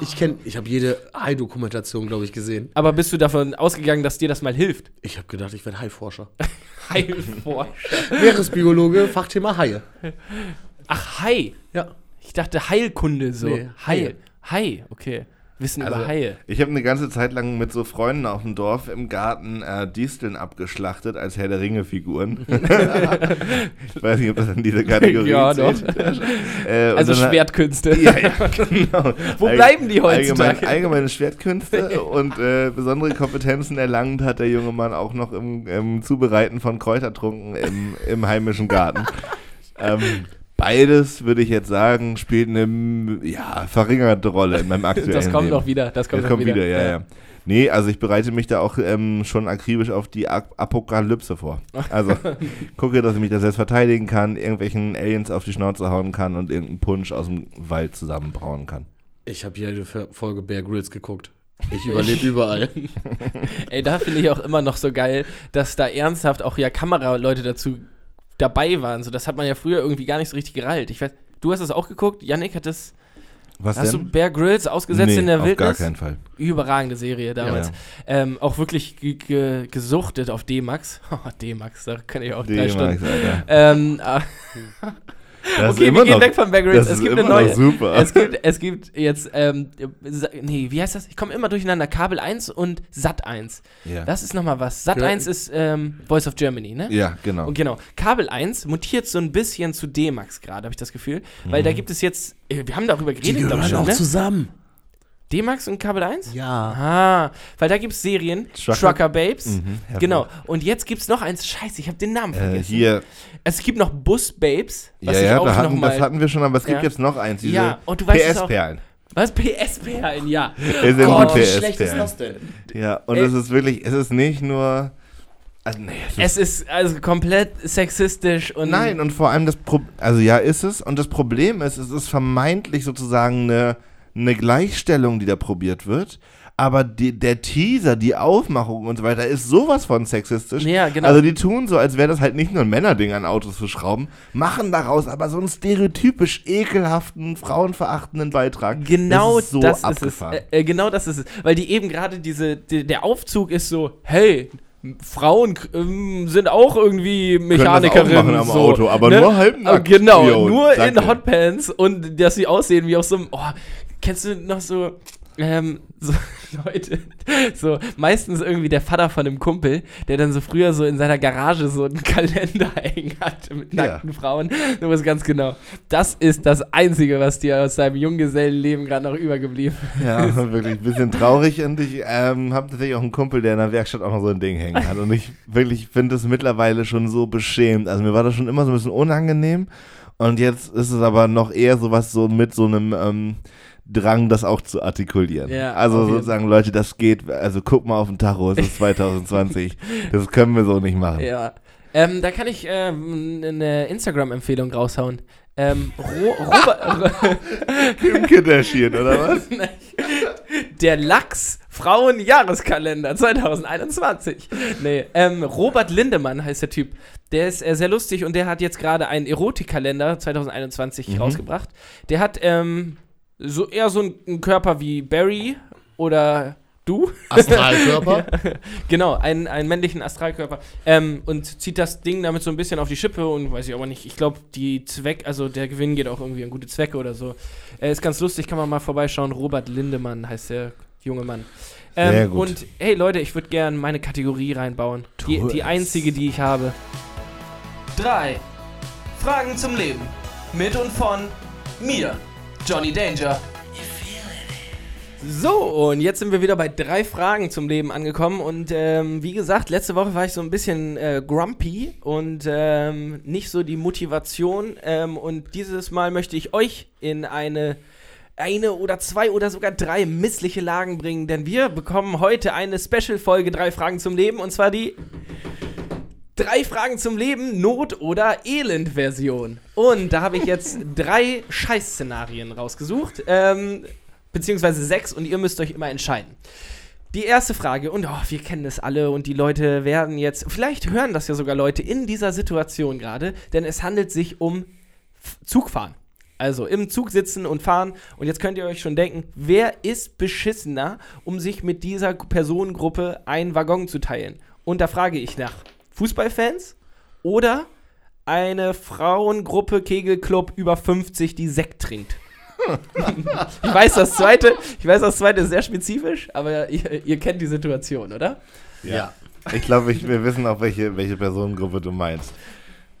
Ich kenne, ich habe jede Hai-Dokumentation, glaube ich, gesehen. Aber bist du davon ausgegangen, dass dir das mal hilft? Ich habe gedacht, ich werde Hai-Forscher. Heilforscher. Meeresbiologe, Fachthema Haie. Ach, Hai. Ja. Ich dachte Heilkunde so. Nee, Heil. Hai, okay. Wissen Also, über Haie. Ich habe eine ganze Zeit lang mit so Freunden auf dem Dorf im Garten äh, Disteln abgeschlachtet als Herr der Ringe-Figuren. ich weiß nicht, ob das in diese Kategorie Ja, zählt. Äh, und Also dann- Schwertkünste. Ja, ja, genau. Wo Allg- bleiben die heutzutage? Allgemein, allgemeine Schwertkünste und äh, besondere Kompetenzen erlangt hat der junge Mann auch noch im, im Zubereiten von Kräutertrunken im, im heimischen Garten. ähm, Beides, würde ich jetzt sagen, spielt eine ja, verringerte Rolle in meinem aktuellen Das kommt Leben. noch wieder. Das kommt, Das noch kommt wieder, ja, ja. Nee, also ich bereite mich da auch ähm, schon akribisch auf die Ap Apokalypse vor. Also gucke, dass ich mich da selbst verteidigen kann, irgendwelchen Aliens auf die Schnauze hauen kann und irgendeinen Punsch aus dem Wald zusammenbrauen kann. Ich habe jede Folge Bear Grylls geguckt. Ich überlebe überall. Ey, da finde ich auch immer noch so geil, dass da ernsthaft auch ja Kameraleute dazu dabei waren. So, das hat man ja früher irgendwie gar nicht so richtig gerallt. Ich weiß, du hast das auch geguckt? Yannick hat das. Was Hast du denn? Bear Grylls ausgesetzt nee, in der auf Wildnis? gar keinen Fall. Überragende Serie damals. Ja. Ähm, auch wirklich ge ge gesuchtet auf D-Max. Oh, D-Max, da kann ich auch drei Stunden. Alter. Ähm, ah, Das okay, wir gehen noch, weg von Bear Grylls. Es ist gibt eine neue. super. Es gibt, es gibt jetzt, ähm, nee, wie heißt das? Ich komme immer durcheinander. Kabel 1 und Sat 1. ja. Das ist nochmal was. Sat Ja. 1 ist ähm, Voice of Germany, ne? ja, genau. Und genau, Kabel 1 mutiert so ein bisschen zu D-Max gerade, habe ich das Gefühl. Weil Mhm. da gibt es jetzt, äh, wir haben darüber geredet, glaube ich schon, ne? zusammen. D-Max und Kabel 1? Ja. Ah, weil da gibt es Serien, Trucker- Trucker, Babes. Mhm, Genau, und jetzt gibt es noch eins, scheiße, ich habe den Namen Äh, vergessen. hier, Es gibt noch Bus Babes, ja, was ich ja, auch da noch hatten, das hatten wir schon, aber es gibt Ja. jetzt noch eins, diese Ja, und du weißt PS-Perlen. was? PS-Perlen, ja. Es sind Oh, die wie PS-Perlen. denn? Ja, und es ist wirklich, es ist nicht nur. Also, nee, es ist, Es ist also komplett sexistisch und. nein, und vor allem das Pro also ja, ist es. Und das Problem ist, es ist vermeintlich sozusagen eine, eine Gleichstellung, die da probiert wird. Aber die, der Teaser, die Aufmachung und so weiter ist sowas von sexistisch. Ja, genau. Also die tun so, als wäre das halt nicht nur ein Männerding an Autos zu schrauben, machen daraus aber so einen stereotypisch ekelhaften, frauenverachtenden Beitrag. Genau das ist so das abgefahren. ist es. Äh, äh, genau das ist es. Weil die eben gerade diese, die, der Aufzug ist so, hey, Frauen ähm, sind auch irgendwie Mechanikerinnen. am so, Auto, aber ne? nur halbnackt. Äh, Genau, Jo, nur danke. in Hotpants und dass sie aussehen wie aus so einem, oh, kennst du noch so, ähm, so Leute, so meistens irgendwie der Vater von einem Kumpel, der dann so früher so in seiner Garage so einen Kalender hängen hatte mit Ja. nackten Frauen. Du weißt ganz genau, das ist das Einzige, was dir aus deinem Junggesellenleben gerade noch übergeblieben ist. Ja, wirklich ein bisschen traurig und ich ähm, habe tatsächlich auch einen Kumpel, der in der Werkstatt auch noch so ein Ding hängen hat und ich wirklich finde es mittlerweile schon so beschämt. Also mir war das schon immer so ein bisschen unangenehm und jetzt ist es aber noch eher sowas so mit so einem ähm, Drang, das auch zu artikulieren. Ja, also sozusagen, Leute, das geht, also guck mal auf den Tacho, es ist 2020, das können wir so nicht machen. Ja. Ähm, da kann ich ähm, eine Instagram-Empfehlung raushauen. Ähm, Ro Robert, Kim Kardashian, oder was? der Lachs Frauen-Jahreskalender 2021. Nee, ähm, Robert Lindemann heißt der Typ. Der ist äh, sehr lustig und der hat jetzt gerade einen Erotikkalender 2021 Mhm. rausgebracht. Der hat ähm, so eher so einen Körper wie Barry oder du. Astralkörper. Genau, einen, einen männlichen Astralkörper. Ähm, und zieht das Ding damit so ein bisschen auf die Schippe und weiß ich aber nicht. Ich glaube, die Zweck, also der Gewinn geht auch irgendwie an gute Zwecke oder so. Er ist ganz lustig, kann man mal vorbeischauen. Robert Lindemann heißt der junge Mann. Ähm, Sehr gut. Und hey Leute, ich würde gerne meine Kategorie reinbauen. Die, die einzige, die ich habe. Drei Fragen zum Leben. Mit und von mir, Johnny Danger. So, und jetzt sind wir wieder bei drei Fragen zum Leben angekommen. Und ähm, wie gesagt, letzte Woche war ich so ein bisschen äh, grumpy und ähm, nicht so die Motivation. Ähm, und dieses Mal möchte ich euch in eine, eine oder zwei oder sogar drei missliche Lagen bringen. Denn wir bekommen heute eine Special-Folge Drei Fragen zum Leben. Und zwar die Drei Fragen zum Leben, Not- oder Elend-Version. Und da habe ich jetzt drei Scheißszenarien rausgesucht. Ähm, beziehungsweise sechs und ihr müsst euch immer entscheiden. Die erste Frage, und oh, wir kennen es alle und die Leute werden jetzt, vielleicht hören das ja sogar Leute in dieser Situation gerade, denn es handelt sich um Zugfahren. Also im Zug sitzen und fahren. Und jetzt könnt ihr euch schon denken, wer ist beschissener, um sich mit dieser Personengruppe einen Waggon zu teilen? Und da frage ich nach Fußballfans oder eine Frauengruppe Kegelclub über 50, die Sekt trinkt. ich weiß, das zweite, ich weiß, das zweite ist sehr spezifisch, aber ihr, ihr kennt die Situation, oder? ja. Ich glaube, wir wissen auch, welche, welche Personengruppe du meinst.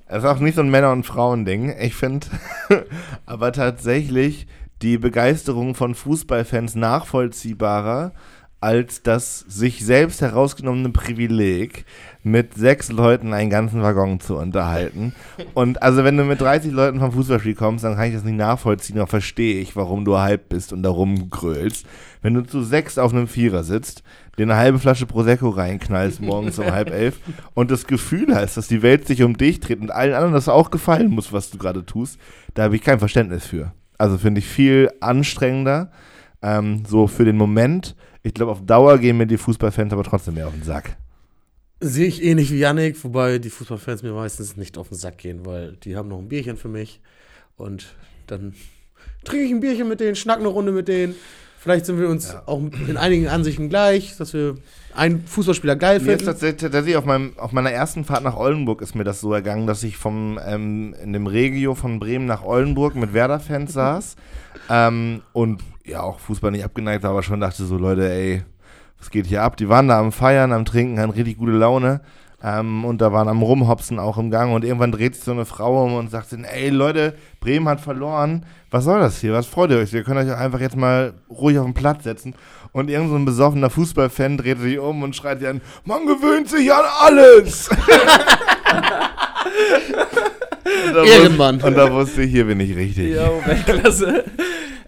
Es ist auch nicht so ein Männer- und Frauen-Ding. Ich finde aber tatsächlich die Begeisterung von Fußballfans nachvollziehbarer als das sich selbst herausgenommene Privileg, mit sechs Leuten einen ganzen Waggon zu unterhalten. Und also wenn du mit 30 Leuten vom Fußballspiel kommst, dann kann ich das nicht nachvollziehen, aber verstehe ich, warum du halb bist und da rumgrölst. Wenn du zu sechs auf einem Vierer sitzt, dir eine halbe Flasche Prosecco reinknallst morgens um halb elf und das Gefühl hast, dass die Welt sich um dich dreht und allen anderen das auch gefallen muss, was du gerade tust, da habe ich kein Verständnis für. Also finde ich viel anstrengender, ähm, so für den Moment. Ich glaube, auf Dauer gehen mir die Fußballfans aber trotzdem mehr auf den Sack. Sehe ich ähnlich wie Yannick, wobei die Fußballfans mir meistens nicht auf den Sack gehen, weil die haben noch ein Bierchen für mich und dann trinke ich ein Bierchen mit denen, schnack eine Runde mit denen. Vielleicht sind wir uns auch in einigen Ansichten gleich, dass wir einen Fußballspieler geil Mir ist finden. tatsächlich, tatsächlich auf, meinem, auf meiner ersten Fahrt nach Oldenburg ist mir das so ergangen, dass ich vom, ähm, in dem Regio von Bremen nach Oldenburg mit Werder-Fans saß ähm, und ja auch Fußball nicht abgeneigt war, aber schon dachte so, Leute, ey, was geht hier ab? Die waren da am Feiern, am Trinken, hatten richtig gute Laune ähm, und da waren am Rumhopsen auch im Gang und irgendwann dreht sich so eine Frau um und sagt, dann, ey Leute, Bremen hat verloren, was soll das hier? Was freut ihr euch? Ihr könnt euch einfach jetzt mal ruhig auf den Platz setzen. Und irgend so ein besoffener Fußballfan dreht sich um und schreit an, man gewöhnt sich an alles. Und da Ehrenmann. Und da wusste ich, hier bin ich richtig. Jo, Weltklasse.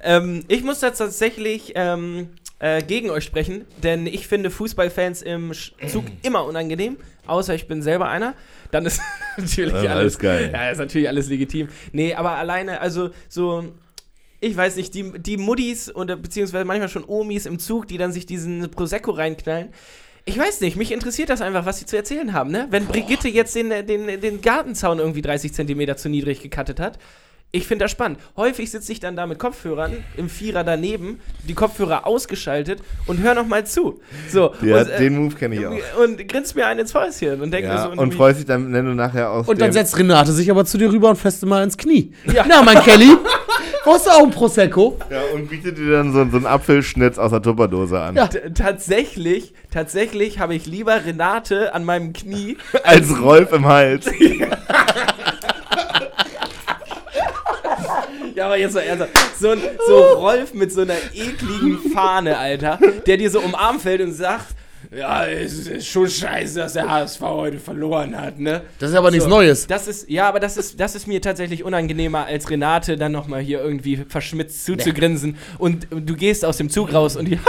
ähm, ich muss da tatsächlich ähm, äh, gegen euch sprechen, denn ich finde Fußballfans im Zug immer unangenehm, außer ich bin selber einer. Dann ist natürlich alles, alles geil. Ja, ist natürlich alles legitim. Nee, aber alleine, also so. Ich weiß nicht, die, die Muddis oder beziehungsweise manchmal schon Omis im Zug, die dann sich diesen Prosecco reinknallen. Ich weiß nicht, mich interessiert das einfach, was sie zu erzählen haben, ne? Wenn Brigitte jetzt den, den, den Gartenzaun irgendwie 30 Zentimeter zu niedrig gekattet hat, ich finde das spannend. Häufig sitze ich dann da mit Kopfhörern im Vierer daneben, die Kopfhörer ausgeschaltet und höre nochmal zu. So, Ja, und, äh, den Move kenne ich auch. und grinst mir einen ins Fäustchen und denke mir Ja, so, und freut sich dann, wenn du nachher aus Und dann setzt Renate sich aber zu dir rüber und feste mal ins Knie. Ja. Na, mein Kelly, brauchst du auch ein Prosecco? ja, und bietet dir dann so, so einen Apfelschnitz aus der Tupperdose an. Ja. Tatsächlich, tatsächlich habe ich lieber Renate an meinem Knie. Als Rolf im Hals. Ja, aber jetzt so ernsthaft. So, ein, so Rolf mit so einer ekligen Fahne, Alter, der dir so um den Arm fällt und sagt, ja, es ist schon scheiße, dass der HSV heute verloren hat, ne? Das ist aber nichts So, Neues. Das ist, ja, aber das ist, das ist mir tatsächlich unangenehmer, als Renate dann nochmal hier irgendwie verschmitzt zuzugrinsen und du gehst aus dem Zug raus und die.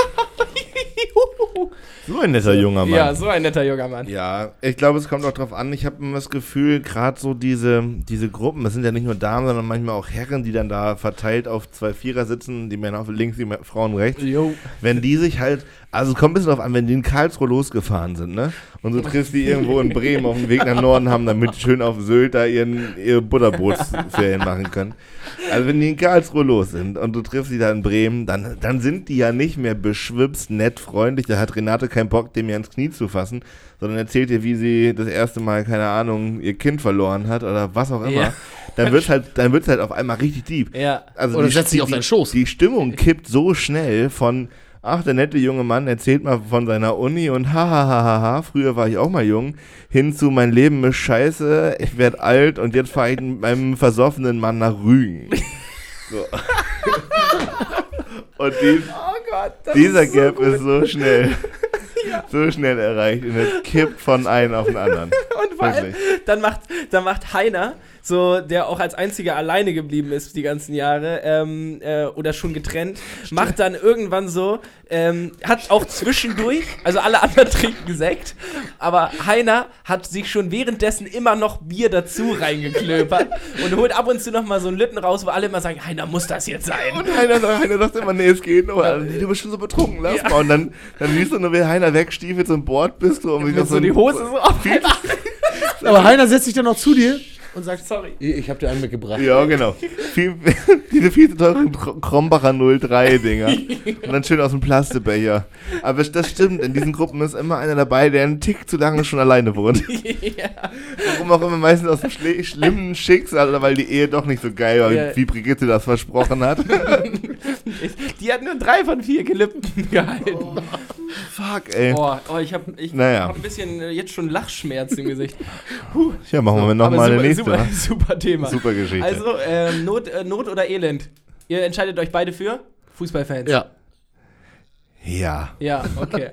So ein netter junger Mann. ja, so ein netter junger Mann. Ja, ich glaube, es kommt auch drauf an. Ich habe immer das Gefühl, gerade so diese, diese Gruppen, das sind ja nicht nur Damen, sondern manchmal auch Herren, die dann da verteilt auf zwei Vierer sitzen, die Männer auf links, die Frauen rechts. Jo. Wenn die sich halt, also es kommt ein bisschen drauf an, wenn die in Karlsruhe losgefahren sind, ne? Und du triffst die irgendwo in Bremen auf dem Weg nach Norden haben, damit schön auf Sylt da ihren, ihre Butterbootsferien machen können. Also wenn die in Karlsruhe los sind und du triffst die da in Bremen, dann, dann sind die ja nicht mehr beschwipst, nett, freundlich. Da hat Renate keinen Bock, dem ja ins Knie zu fassen, sondern erzählt dir, wie sie das erste Mal, keine Ahnung, ihr Kind verloren hat oder was auch immer. Ja. Dann wird halt, dann wird's halt auf einmal richtig deep. Ja. Also Oder setzt sich auf deinen Schoß. Die Stimmung kippt so schnell von, ach, der nette junge Mann erzählt mal von seiner Uni und hahaha, früher war ich auch mal jung, hin zu mein Leben ist scheiße, ich werde alt und jetzt fahre ich mit meinem versoffenen Mann nach Rügen. So. und die, Oh Gott, dieser ist so Gap gut. ist so schnell. So schnell erreicht und es kippt von einem auf den anderen. Und Wirklich. dann macht, dann macht Heiner, so, der auch als einziger alleine geblieben ist die ganzen Jahre, ähm, äh, oder schon getrennt, macht dann irgendwann so, ähm, hat auch zwischendurch, also alle anderen trinken Sekt, aber Heiner hat sich schon währenddessen immer noch Bier dazu reingeklöpert und holt ab und zu noch mal so einen Lütten raus, wo alle immer sagen, Heiner muss das jetzt sein. Und Heiner, sagt- Heiner sagt immer, nee, es geht nur. Nee, du bist schon so betrunken, lass Ja. mal. Und dann, dann siehst du nur, wie Heiner wegstiefelt, so ein Bord bist du. Und wie Mit das so die Hose so auf. Aber Heiner setzt sich dann noch zu dir und sagt, Sorry. ich hab dir einen mitgebracht. Ja, genau. Viel, diese viel zu teuren Kr- Krombacher 03-Dinger. Und dann schön aus dem Plastikbecher. Aber das stimmt, in diesen Gruppen ist immer einer dabei, der einen Tick zu lange schon alleine wohnt. ja. Warum auch immer, meistens aus dem schle schlimmen Schicksal oder weil die Ehe doch nicht so geil war, Ja. wie Brigitte das versprochen hat. Die hat nur drei von vier Gelippen gehalten. Fuck, ey. Oh, oh ich habe ich Naja. hab ein bisschen äh, jetzt schon Lachschmerz im Gesicht. Ja, machen wir nochmal eine nächste. super, wa? super Thema. Super Geschichte. Also, ähm, Not, äh, Not oder Elend? Ihr entscheidet euch beide für? Fußballfans. Ja. Ja. Ja, okay.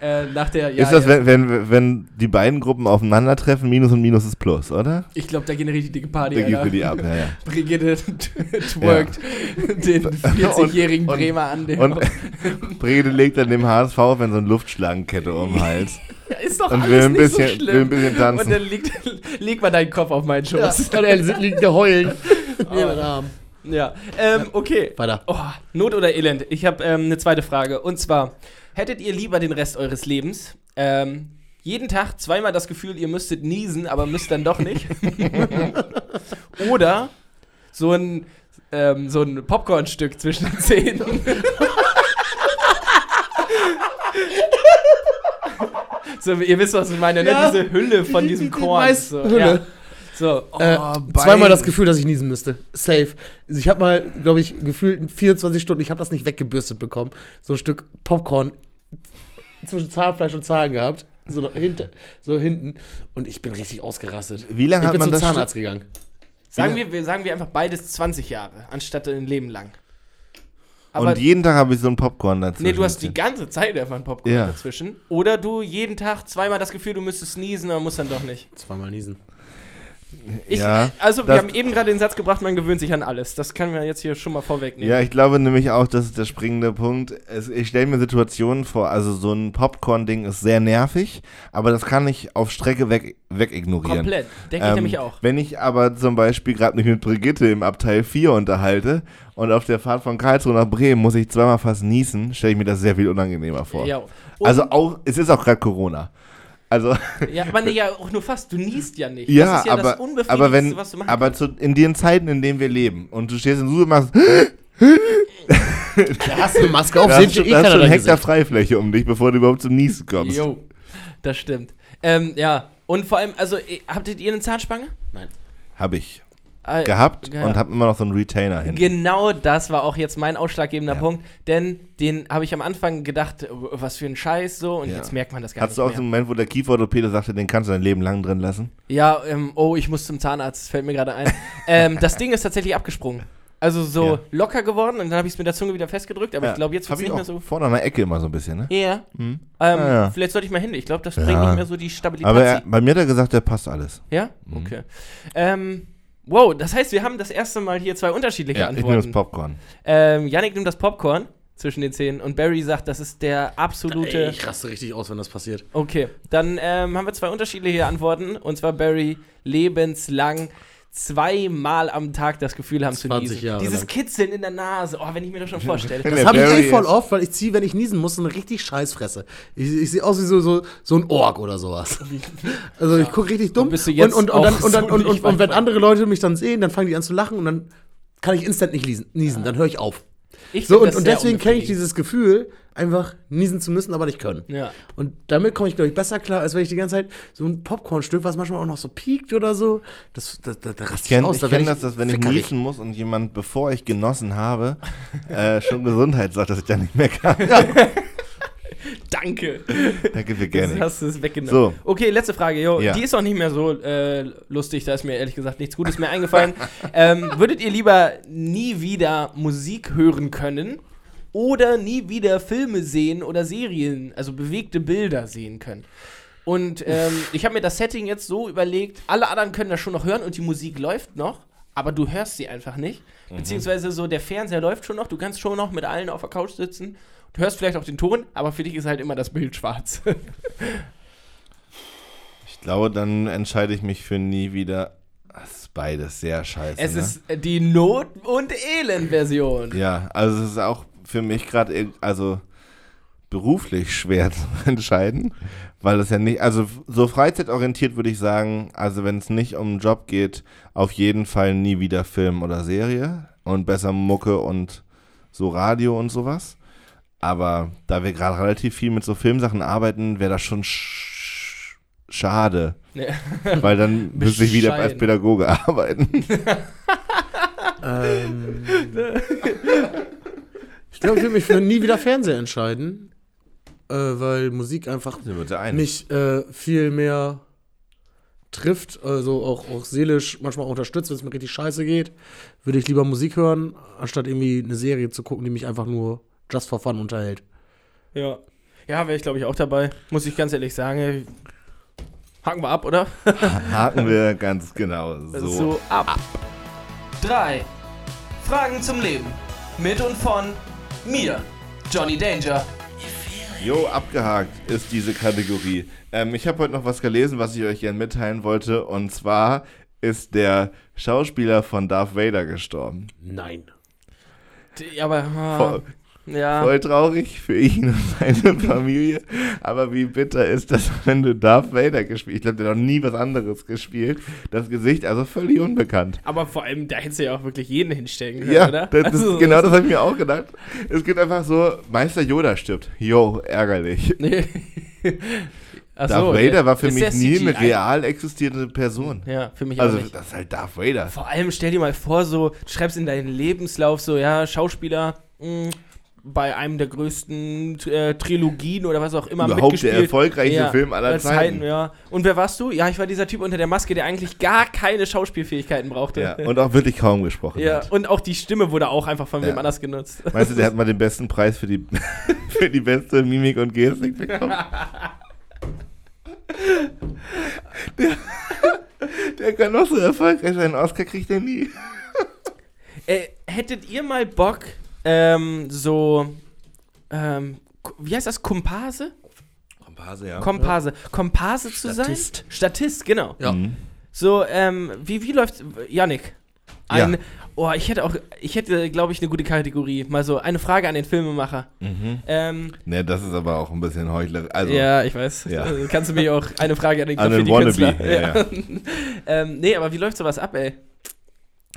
Äh, nach der, ja, ist das, ja. wenn, wenn, wenn die beiden Gruppen aufeinandertreffen, Minus und Minus ist Plus, oder? Ich glaube, da gehen richtig dicke Party. Da gibt die ab, ja, ja. Brigitte twerkt den 40-jährigen Und- und- Bremer an. Der Und Brigitte legt dann dem HSV wenn so eine Luftschlangenkette um den Hals. Ja, ist doch und alles will ein nicht bisschen- so schlimm. will ein bisschen tanzen. Und dann liegt, leg mal deinen Kopf auf meinen Ja, Schoß. und er liegt da heulen. Den Arm. Ja, ähm, okay. Weiter. Oh, Not oder Elend? Ich habe ähm, eine zweite Frage. Und zwar, hättet ihr lieber den Rest eures Lebens ähm, jeden Tag zweimal das Gefühl, ihr müsstet niesen, aber müsst dann doch nicht? oder so ein, ähm, so ein Popcornstück zwischen den Zähnen? so, ihr wisst, was ich meine, ne? Ja. Diese Hülle von Die- diesem die- die Korn. so, Hülle. Ja. So, oh, Äh, zweimal das Gefühl, dass ich niesen müsste. Safe. Also ich habe mal, glaube ich, gefühlt in 24 Stunden, ich habe das nicht weggebürstet bekommen, so ein Stück Popcorn zwischen Zahnfleisch und Zahn gehabt. So, noch hinter, so hinten. Und ich bin richtig ausgerastet. Wie lange Ich hat bin man zum das Zahnarzt gegangen. Sagen wir, wir sagen wir einfach beides 20 Jahre, anstatt ein Leben lang. Aber Und jeden Tag habe ich so ein Popcorn dazu. nee, du hast die ganze Zeit einfach ein Popcorn Ja. dazwischen. Oder du jeden Tag zweimal das Gefühl, du müsstest niesen, aber musst dann doch nicht. Zweimal niesen. Ich, Ja, also, wir haben eben gerade den Satz gebracht, man gewöhnt sich an alles. Das können wir jetzt hier schon mal vorwegnehmen. Ja, ich glaube nämlich auch, das ist der springende Punkt. Es, ich stelle mir Situationen vor, also so ein Popcorn-Ding ist sehr nervig, aber das kann ich auf Strecke weg, wegignorieren. Komplett. Denke ich Ähm, nämlich auch. Wenn ich aber zum Beispiel gerade mich mit Brigitte im Abteil 4 unterhalte und auf der Fahrt von Karlsruhe nach Bremen muss ich zweimal fast niesen, stelle ich mir das sehr viel unangenehmer vor. Ja. Also auch, es ist auch gerade Corona. Also, ja, aber nee, ja, auch nur fast. Du niest ja nicht. ja, das ist ja das aber, aber wenn, was du machen aber zu, in den Zeiten, in denen wir leben und du stehst in Supermarkt, Da hast du eine Maske auf, ihr du eh hast du dein einen Hektar. Freifläche um dich, bevor du überhaupt zum Niesen kommst. Jo, das stimmt. Ähm, ja, und vor allem, also, eh, habtet ihr eine Zahnspange? Habe ich Äh, gehabt ja. und habe immer noch so einen Retainer hin. Genau das war auch jetzt mein ausschlaggebender Ja. Punkt, denn den habe ich am Anfang gedacht, was für ein Scheiß so und Ja. jetzt merkt man das gar du auch nicht so einen mehr. Moment, wo der Kieferorthopäde sagte, den kannst du dein Leben lang drin lassen? Ja, ähm, oh, ich muss zum Zahnarzt, das fällt mir gerade ein. ähm, das Ding ist tatsächlich abgesprungen. Also so Ja. locker geworden und dann habe ich es mit der Zunge wieder festgedrückt, aber ich glaube, jetzt wird es ich nicht mehr auch so. Vorne an der Ecke immer so ein bisschen, ne? Ja. Hm. Ähm, Ah, ja. Vielleicht sollte ich mal hin. Ich glaube, das Ja. bringt nicht mehr so die Stabilität. Aber er, bei mir hat er gesagt, der passt alles. ja? Mhm. Okay. Ähm, wow, das heißt, wir haben das erste Mal hier zwei unterschiedliche Ja, ich nehme das Antworten. Popcorn. Ähm, Yannick nimmt das Popcorn zwischen den Zähnen und Barry sagt, das ist der absolute. Ey, ich raste richtig aus, wenn das passiert. Okay, dann ähm, haben wir zwei unterschiedliche Antworten. Und zwar Barry lebenslang zweimal am Tag das Gefühl haben zu 20 niesen. Jahre Dieses lang. Kitzeln in der Nase, oh, wenn ich mir das schon vorstelle. Das habe ich echt voll oft, weil ich ziehe, wenn ich niesen muss, so eine richtig Scheißfresse. Ich, ich sehe aus wie so, so, so ein Ork oder sowas. Also ich gucke richtig dumm. bist du jetzt und, und, und, dann, auch und, dann, so und, nicht und, und wenn andere Leute mich dann sehen, dann fangen die an zu lachen und dann kann ich instant nicht niesen. niesen Dann höre ich auf. Ich So, und, das und deswegen kenne ich dieses Gefühl, einfach niesen zu müssen, aber nicht können. Ja. Und damit komme ich, glaube ich, besser klar, als wenn ich die ganze Zeit so ein Popcornstück, was manchmal auch noch so piekt oder so, das, das, das, das Ich kenne aus. ich da kenn werd das, dass wenn ich niesen muss und jemand, bevor ich genossen habe, äh, schon Gesundheit sagt, dass ich dann nicht mehr kann. Danke. Danke für gerne. hast du es weggenommen. So. Okay, letzte Frage. Jo, Ja. Die ist auch nicht mehr so äh, lustig. Da ist mir ehrlich gesagt nichts Gutes mehr eingefallen. ähm, würdet ihr lieber nie wieder Musik hören können oder nie wieder Filme sehen oder Serien, also bewegte Bilder sehen können? Und ähm, ich habe mir das Setting jetzt so überlegt, alle anderen können das schon noch hören und die Musik läuft noch, aber du hörst sie einfach nicht. Beziehungsweise so der Fernseher läuft schon noch, du kannst schon noch mit allen auf der Couch sitzen. Du hörst vielleicht auch den Ton, aber für dich ist halt immer das Bild schwarz. Ich glaube, dann entscheide ich mich für nie wieder. Das ist beides sehr scheiße. Es ne? ist die Not- und Elend-Version. Ja, also es ist auch für mich gerade also beruflich schwer zu entscheiden, weil es ja nicht, also so freizeitorientiert würde ich sagen, also wenn es nicht um einen Job geht, auf jeden Fall nie wieder Film oder Serie und besser Mucke und so Radio und sowas. Aber da wir gerade relativ viel mit so Filmsachen arbeiten, wäre das schon sch schade, Ja. weil dann müsste ich wieder als. Pädagoge arbeiten. Ähm, ich glaube, ich würde mich für nie wieder Fernseher entscheiden, äh, weil Musik einfach mich äh, viel mehr trifft, also auch, auch seelisch manchmal auch unterstützt, wenn es mir richtig scheiße geht, würde ich lieber Musik hören, anstatt irgendwie eine Serie zu gucken, die mich einfach nur just for fun unterhält. Ja. Ja, wäre ich glaube ich auch dabei. Muss ich ganz ehrlich sagen. Haken wir ab, oder? Haken wir ganz genau so. So ab. Drei Fragen zum Leben. Mit und von mir, Johnny Danger. Jo, abgehakt ist diese Kategorie. Ähm, ich habe heute noch was gelesen, was ich euch gerne mitteilen wollte. Und zwar ist der Schauspieler von Darth Vader gestorben. Nein. Die- Aber, ah, ja. voll traurig für ihn und seine Familie. Aber wie bitter ist das, wenn du Darth Vader gespielt Ich glaube, der hat noch nie was anderes gespielt. Das Gesicht, also völlig unbekannt. Aber vor allem, da hättest du ja auch wirklich jeden hinstellen können, Ja, oder? das, das, Also, genau das habe ich mir auch gedacht. Es geht einfach so, Meister Yoda stirbt. Jo, ärgerlich. Nee. Ach Darth so, Vader der- war für mich nie eine real existierende Person. Ja, für mich Also, auch nicht. das ist halt Darth Vader. Vor allem stell dir mal vor, so, du schreibst in deinen Lebenslauf so, ja, Schauspieler mh, bei einem der größten äh, Trilogien oder was auch immer Überhaupt mitgespielt. der erfolgreichste Film aller Zeiten. Ja. Und wer warst du? Ja, ich war dieser Typ unter der Maske, der eigentlich gar keine Schauspielfähigkeiten brauchte. Ja, und auch wirklich kaum gesprochen Ja, hat. und auch die Stimme wurde auch einfach von Ja. wem anders genutzt. Weißt du, der hat mal den besten Preis für die, für die beste Mimik und Gestik bekommen. Der, der kann noch so erfolgreich sein. Oscar kriegt er nie. Äh, hättet ihr mal Bock, ähm, so, ähm, wie heißt das, Komparse? Komparse, ja. Komparse. Komparse zu Statist. sein? Statist, genau. Ja. Mhm. So, ähm, wie, wie läuft, Yannick? Ein, Ja. oh, ich hätte auch, ich hätte, glaube ich, eine gute Kategorie. Mal so, eine Frage an den Filmemacher. Mhm. Ähm, Ne, das ist aber auch ein bisschen heuchlerisch. Also, ja, ich weiß. Ja. Kannst du mir auch eine Frage an den An den Graffiti-Künstler. Ja, ja. ähm, nee, aber wie läuft sowas ab, ey?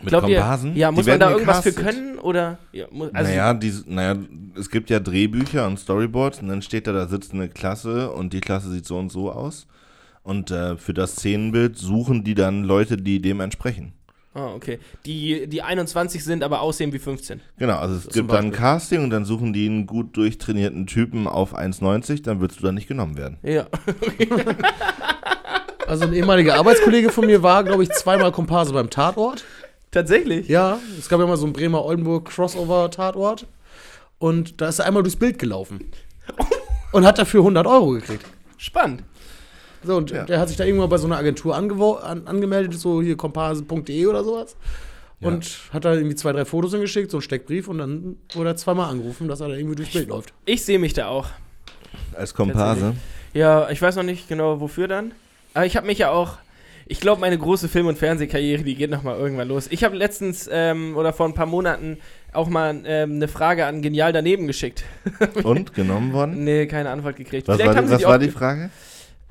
Mit Glaubt ihr- Komparsen? Ja, Die muss man da irgendwas für können? Oder? Ja, muss, also, naja, die, naja, es gibt ja Drehbücher und Storyboards und dann steht da, da sitzt eine Klasse und die Klasse sieht so und so aus. Und äh, für das Szenenbild suchen die dann Leute, die dem entsprechen. Ah, okay. Die, die 21 sind, aber aussehen wie 15. Genau, also es gibt dann ein. Casting und dann suchen die einen gut durchtrainierten Typen auf 1,90, dann würdest du da nicht genommen werden. Ja. Also ein ehemaliger Arbeitskollege von mir war, glaube ich, zweimal Komparse beim Tatort. Tatsächlich? Ja, es gab ja mal so ein Bremer-Oldenburg-Crossover-Tatort. Und da ist er einmal durchs Bild gelaufen. Und hat dafür 100 Euro gekriegt. Spannend. So, und Ja. der hat sich da irgendwann bei so einer Agentur an, angemeldet, so hier komparse.de oder sowas. Und hat da irgendwie zwei, drei Fotos hingeschickt, so einen Steckbrief und dann wurde er zweimal angerufen, dass er da irgendwie durchs Bild läuft. Ich sehe mich da auch. Als Komparse. Ja, ich weiß noch nicht genau, wofür dann. Aber ich habe mich ja auch. Ich glaube, meine große Film- und Fernsehkarriere, die geht noch mal irgendwann los. Ich habe letztens ähm, oder vor ein paar Monaten auch mal ähm, eine Frage an Genial daneben geschickt. Und genommen worden? Nee, keine Antwort gekriegt. Was Vielleicht war, haben die, sie was die war die ge- Frage?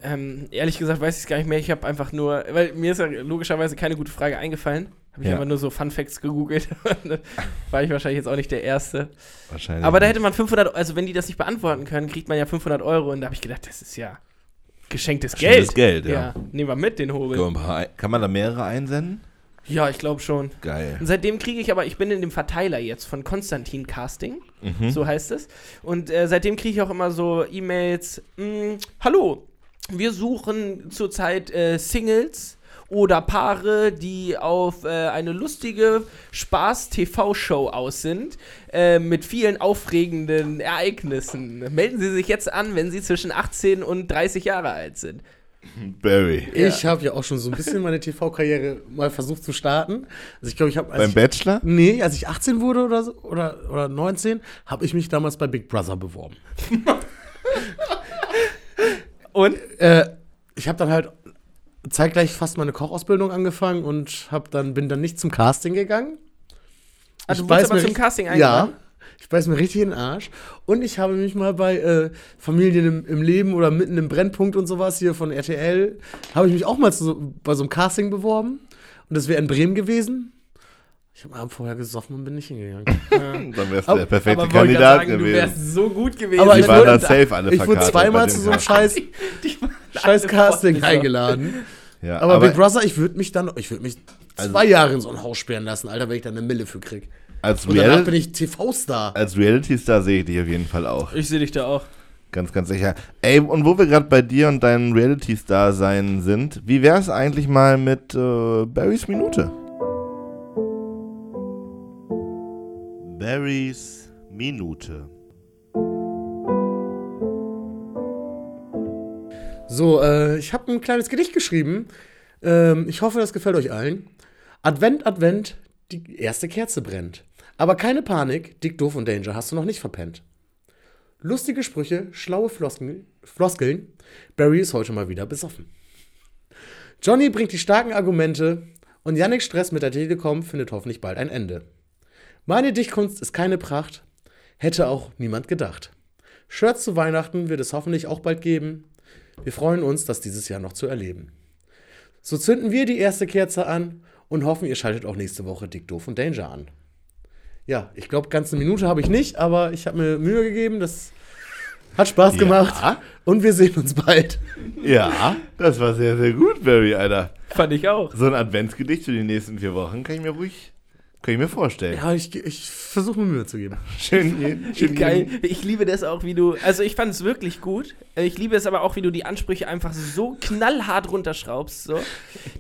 Ähm, ehrlich gesagt weiß ich es gar nicht mehr. Ich habe einfach nur, weil mir ist ja logischerweise keine gute Frage eingefallen. Habe ich Ja. einfach nur so Fun Facts gegoogelt. war ich wahrscheinlich jetzt auch nicht der Erste. Wahrscheinlich. Aber da hätte man 500, also wenn die das nicht beantworten können, kriegt man ja 500 Euro. Und da habe ich gedacht, das ist ja geschenktes Geld. Geschenktes Geld, ja. ja. Nehmen wir mit den Hobel. Kann man- da mehrere einsenden? Ja, ich glaube schon. Geil. Und seitdem kriege ich aber, ich bin in dem Verteiler jetzt von Konstantin Casting, Mhm. so heißt es. Und äh, seitdem kriege ich auch immer so E-Mails, mh, hallo, wir suchen zurzeit äh, Singles oder Paare, die auf äh, eine lustige Spaß-TV-Show aus sind, äh, mit vielen aufregenden Ereignissen. Melden Sie sich jetzt an, wenn Sie zwischen 18 und 30 Jahre alt sind. Barry. Ich habe ja auch schon so ein bisschen meine TV-Karriere mal versucht zu starten. Also ich glaube, ich habe Beim Bachelor? Nee, als ich 18 wurde oder so, oder, oder 19, habe ich mich damals bei Big Brother beworben. Und? Äh, ich habe dann halt zeitgleich fast meine Kochausbildung angefangen und hab dann, bin dann nicht zum Casting gegangen. Also Ich du wurdest beiß aber zum Casting Ja, eingeladen? ich beiß mir richtig in den Arsch. Und ich habe mich mal bei äh, Familien im, im Leben oder mitten im Brennpunkt und sowas hier von RTL, habe ich mich auch mal zu, bei so einem Casting beworben. Und das wäre in Bremen gewesen. Ich habe am Abend vorher gesoffen und bin nicht hingegangen. Dann wärst du der perfekte Aber wollte Kandidat gerade sagen, du gewesen. wärst so gut gewesen. Aber Die ich waren wurde- da safe alle ich wurde verkartet zweimal zu so einem scheiß, Die waren scheiß alle Casting eingeladen. Ja, Aber, aber Big Brother, ich würde mich dann, ich würde mich Also- zwei Jahre in so ein Haus sperren lassen, Alter, wenn ich dann eine Mille für krieg. als, Und danach bin Real ich TV-Star. als Reality-Star sehe ich dich auf jeden Fall auch. Ich sehe dich da auch. Ganz, ganz sicher. Ey, und wo wir gerade bei dir und deinem Reality-Star-Sein sind, wie wär's eigentlich mal mit äh, Barrys Minute? Barrys Minute. So, äh, ich habe ein kleines Gedicht geschrieben. Ähm, ich hoffe, das gefällt euch allen. Advent, Advent, die erste Kerze brennt. Aber keine Panik, Dick, Doof und Danger hast du noch nicht verpennt. Lustige Sprüche, schlaue Floskeln, Floskeln. Barry ist heute mal wieder besoffen. Johnny bringt die starken Argumente und Yannick Stress mit der Telekom findet hoffentlich bald ein Ende. Meine Dichtkunst ist keine Pracht, hätte auch niemand gedacht. Shirts zu Weihnachten wird es hoffentlich auch bald geben. Wir freuen uns, das dieses Jahr noch zu erleben. So zünden wir die erste Kerze an und hoffen, ihr schaltet auch nächste Woche Dick, Doof und Danger an. Ja, ich glaube, ganz eine Minute habe ich nicht, aber ich habe mir Mühe gegeben. Das hat Spaß gemacht. Ja. Und wir sehen uns bald. Ja, das war sehr, sehr gut, Barry, Alter. Fand ich auch. So ein Adventsgedicht für die nächsten vier Wochen kann ich mir ruhig, kann ich mir vorstellen. Ja, ich, ich versuche mir Mühe zu geben. Schön, schön Geil. Ich liebe das auch, wie du. Also, ich fand es wirklich gut. Ich liebe es aber auch, wie du die Ansprüche einfach so knallhart runterschraubst. So.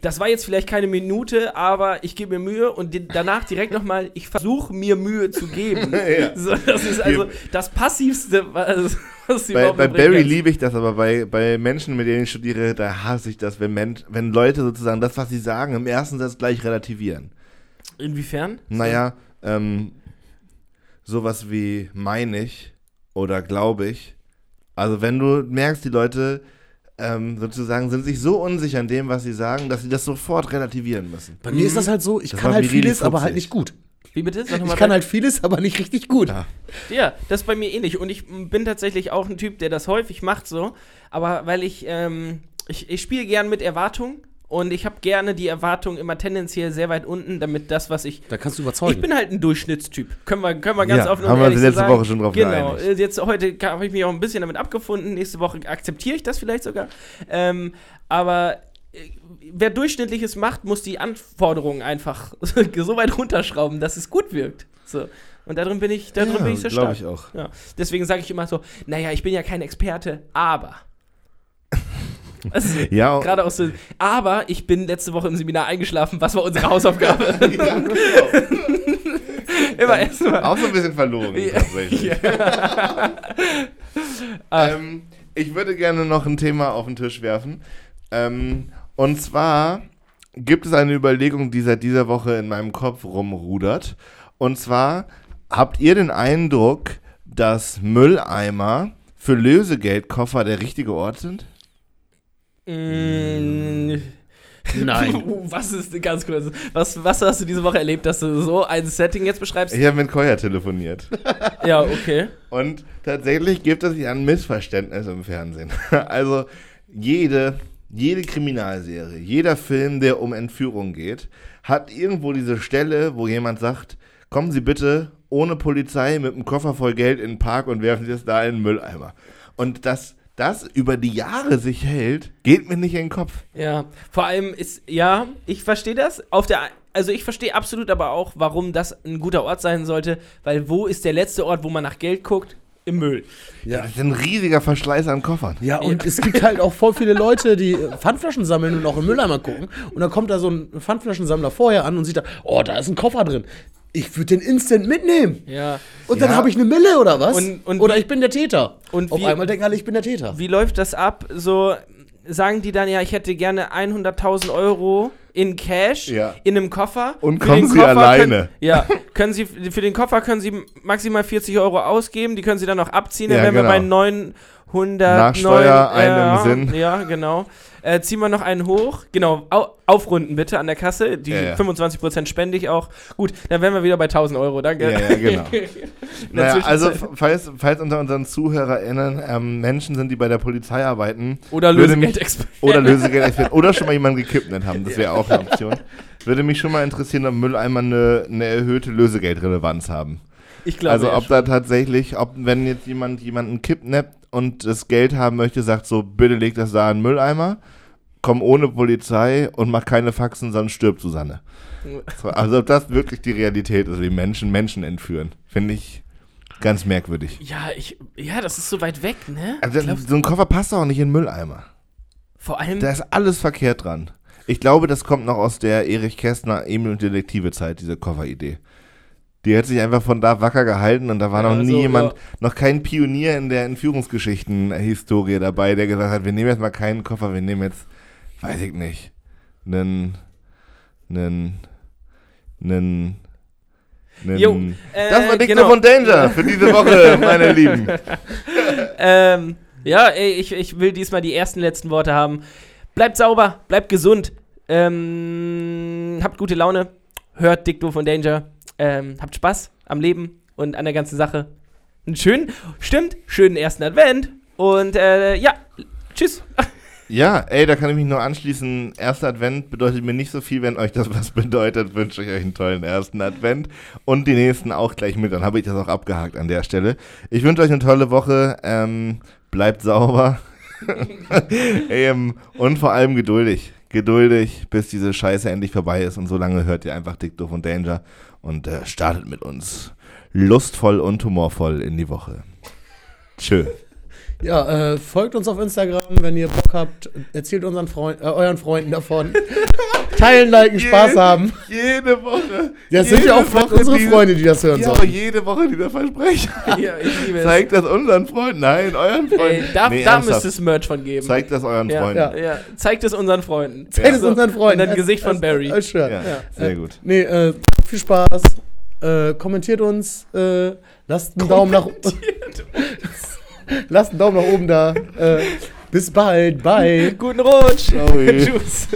Das war jetzt vielleicht keine Minute, aber ich gebe mir Mühe und danach direkt nochmal, ich versuche mir Mühe zu geben. Ja. so, das ist also das Passivste, was, was du Bei, bei Barry liebe ich das, aber bei, bei Menschen, mit denen ich studiere, da hasse ich das, wenn, Men wenn Leute sozusagen das, was sie sagen, im ersten Satz gleich relativieren. Inwiefern? Naja, ähm, sowas wie meine ich oder glaube ich. Also wenn du merkst, die Leute ähm, sozusagen sind sich so unsicher in dem, was sie sagen, dass sie das sofort relativieren müssen. Bei mir ist das halt so, ich Das kann halt vieles, aber halt nicht gut. Wie bitte? Sag mal Ich kann halt vieles, aber nicht richtig gut. Ja. Ja, das ist bei mir ähnlich. Und ich bin tatsächlich auch ein Typ, der das häufig macht so. Aber weil ich, ähm, ich, ich spiele gern mit Erwartungen. Und ich habe gerne die Erwartung immer tendenziell sehr weit unten, damit das, was ich. Da kannst du überzeugen. Ich bin halt ein Durchschnittstyp. Können wir, können wir ganz Ja, offen haben wir ehrlich so letzte sagen. Woche schon drauf Genau. geeinigt. Jetzt heute habe ich mich auch ein bisschen damit abgefunden. Nächste Woche akzeptiere ich das vielleicht sogar. Ähm, aber äh, wer Durchschnittliches macht, muss die Anforderungen einfach so weit runterschrauben, dass es gut wirkt. So. Und darin bin ich, darin bin ich sehr glaube stark. ich auch. Ja, deswegen sage ich immer so, naja, ich bin ja kein Experte, aber. Also, Ja, gerade aus so, aber ich bin letzte Woche im Seminar eingeschlafen, was war unsere Hausaufgabe? immer erstmal. auch so ein bisschen verloren Ja. tatsächlich. ähm, ich würde gerne noch ein Thema auf den Tisch werfen. Ähm, und zwar gibt es eine Überlegung, die seit dieser Woche in meinem Kopf rumrudert. Und zwar habt ihr den Eindruck, dass Mülleimer für Lösegeldkoffer der richtige Ort sind? Mm, Nein. was ist ganz kurz? Was, was hast du diese Woche erlebt, dass du so ein Setting jetzt beschreibst? Ich habe mit Koya telefoniert. Ja, okay. Und tatsächlich gibt es hier ein Missverständnis im Fernsehen. Also jede, jede Kriminalserie, jeder Film, der um Entführung geht, hat irgendwo diese Stelle, wo jemand sagt, kommen Sie bitte ohne Polizei mit einem Koffer voll Geld in den Park und werfen Sie es da in den Mülleimer. Und dass das über die Jahre sich hält, geht mir nicht in den Kopf. Ja, vor allem ist, ja, ich verstehe das. Auf der, also ich verstehe absolut aber auch, warum das ein guter Ort sein sollte, weil wo ist der letzte Ort, wo man nach Geld guckt? Im Müll. Ja. Das ist ein riesiger Verschleiß an Koffern. Ja, und es gibt halt auch voll viele Leute, die Pfandflaschen sammeln und auch im Mülleimer gucken. Und dann kommt da so ein Pfandflaschensammler vorher an und sieht da, oh, da ist ein Koffer drin ich würde den instant mitnehmen. Ja. Und dann ja. habe ich eine Mille oder was? Und, und oder ich bin der Täter. Und auf wie, einmal denken alle, ich bin der Täter. Wie läuft das ab? So sagen die dann ja, ich hätte gerne 100.000 Euro in Cash ja. in einem Koffer. Und kommen sie Koffer alleine. Können, ja, können sie für den Koffer können sie maximal 40 Euro ausgeben. Die können sie dann noch abziehen. Ja, dann wären genau. wir bei 9 100 Nachsteuer, einem äh, Sinn. Ja, genau. Äh, ziehen wir noch einen hoch. Genau, au aufrunden bitte an der Kasse. Die ja, ja. 25% spende ich auch. Gut, dann wären wir wieder bei 1000 Euro. Danke. Ja, ja genau. naja, also, falls, falls unter unseren ZuhörerInnen ähm, Menschen sind, die bei der Polizei arbeiten. Oder Lösegeldexperten. Oder Lösegeldexperten. oder schon mal jemanden gekidnet haben. Das wäre auch eine Option. Würde mich schon mal interessieren, ob Mülleimer eine, eine erhöhte Lösegeldrelevanz haben. Ich glaube. also ob da tatsächlich, ob wenn jetzt jemand jemanden kidnappt und das Geld haben möchte, sagt so, bitte leg das da in den Mülleimer, komm ohne Polizei und mach keine Faxen, sonst stirbt Susanne. So, also ob das wirklich die Realität ist, wie Menschen Menschen entführen, finde ich ganz merkwürdig. Ja, ich, ja, das ist so weit weg, ne? Also Glaubst- so ein Koffer passt auch nicht in den Mülleimer. vor allem, Da ist alles verkehrt dran. Ich glaube, das kommt noch aus der Erich Kästner Emil und Detektive Zeit, diese Kofferidee. Die hat sich einfach von da wacker gehalten und da war Ja, noch nie so, jemand, ja. noch kein Pionier in der Entführungsgeschichten-Historie dabei, der gesagt hat, wir nehmen jetzt mal keinen Koffer, wir nehmen jetzt, weiß ich nicht, einen, einen, einen, einen. Jo, äh, das war Dick genau. von Danger für diese Woche, meine Lieben. ähm, ja, ich, ich will diesmal die ersten letzten Worte haben. Bleibt sauber, bleibt gesund, ähm, habt gute Laune, hört Doof und Danger, ähm, habt Spaß am Leben und an der ganzen Sache. Einen schönen, stimmt, schönen ersten Advent und äh, ja, tschüss. Ja, ey, da kann ich mich nur anschließen. Erster Advent bedeutet mir nicht so viel. Wenn euch das was bedeutet, wünsche ich euch einen tollen ersten Advent. Und die nächsten auch gleich mit. Dann habe ich das auch abgehakt an der Stelle. Ich wünsche euch eine tolle Woche. Ähm, bleibt sauber. ähm, und vor allem geduldig. Geduldig, bis diese Scheiße endlich vorbei ist. Und so lange hört ihr einfach Dick, Doof und Danger. Und äh, startet mit uns lustvoll und humorvoll in die Woche. Tschö. Ja, äh, folgt uns auf Instagram, wenn ihr Bock habt. Erzählt unseren Freund, äh, euren Freunden davon. Teilen, liken, Spaß haben. Jede Woche. Das sind ja auch vielleicht unsere Freunde, die das hören Ja, aber sollen. jede Woche dieser Versprecher. Ja, ich liebe es. Zeigt das unseren Freunden. Nein, euren Freunden. Ey, da Nee, da müsste es Merch von geben. Zeigt das euren ja, Freunden. ja. ja, zeigt es unseren Freunden. Zeigt es So, unseren Freunden. Und dann Gesicht von Barry. Als. Ja, Ja. sehr gut. Nee, äh, viel Spaß. Äh, kommentiert uns. Äh, lasst einen Daumen nach Lasst einen Daumen nach oben da. Äh, bis bald. Bye. Guten Rutsch. Sorry. Tschüss.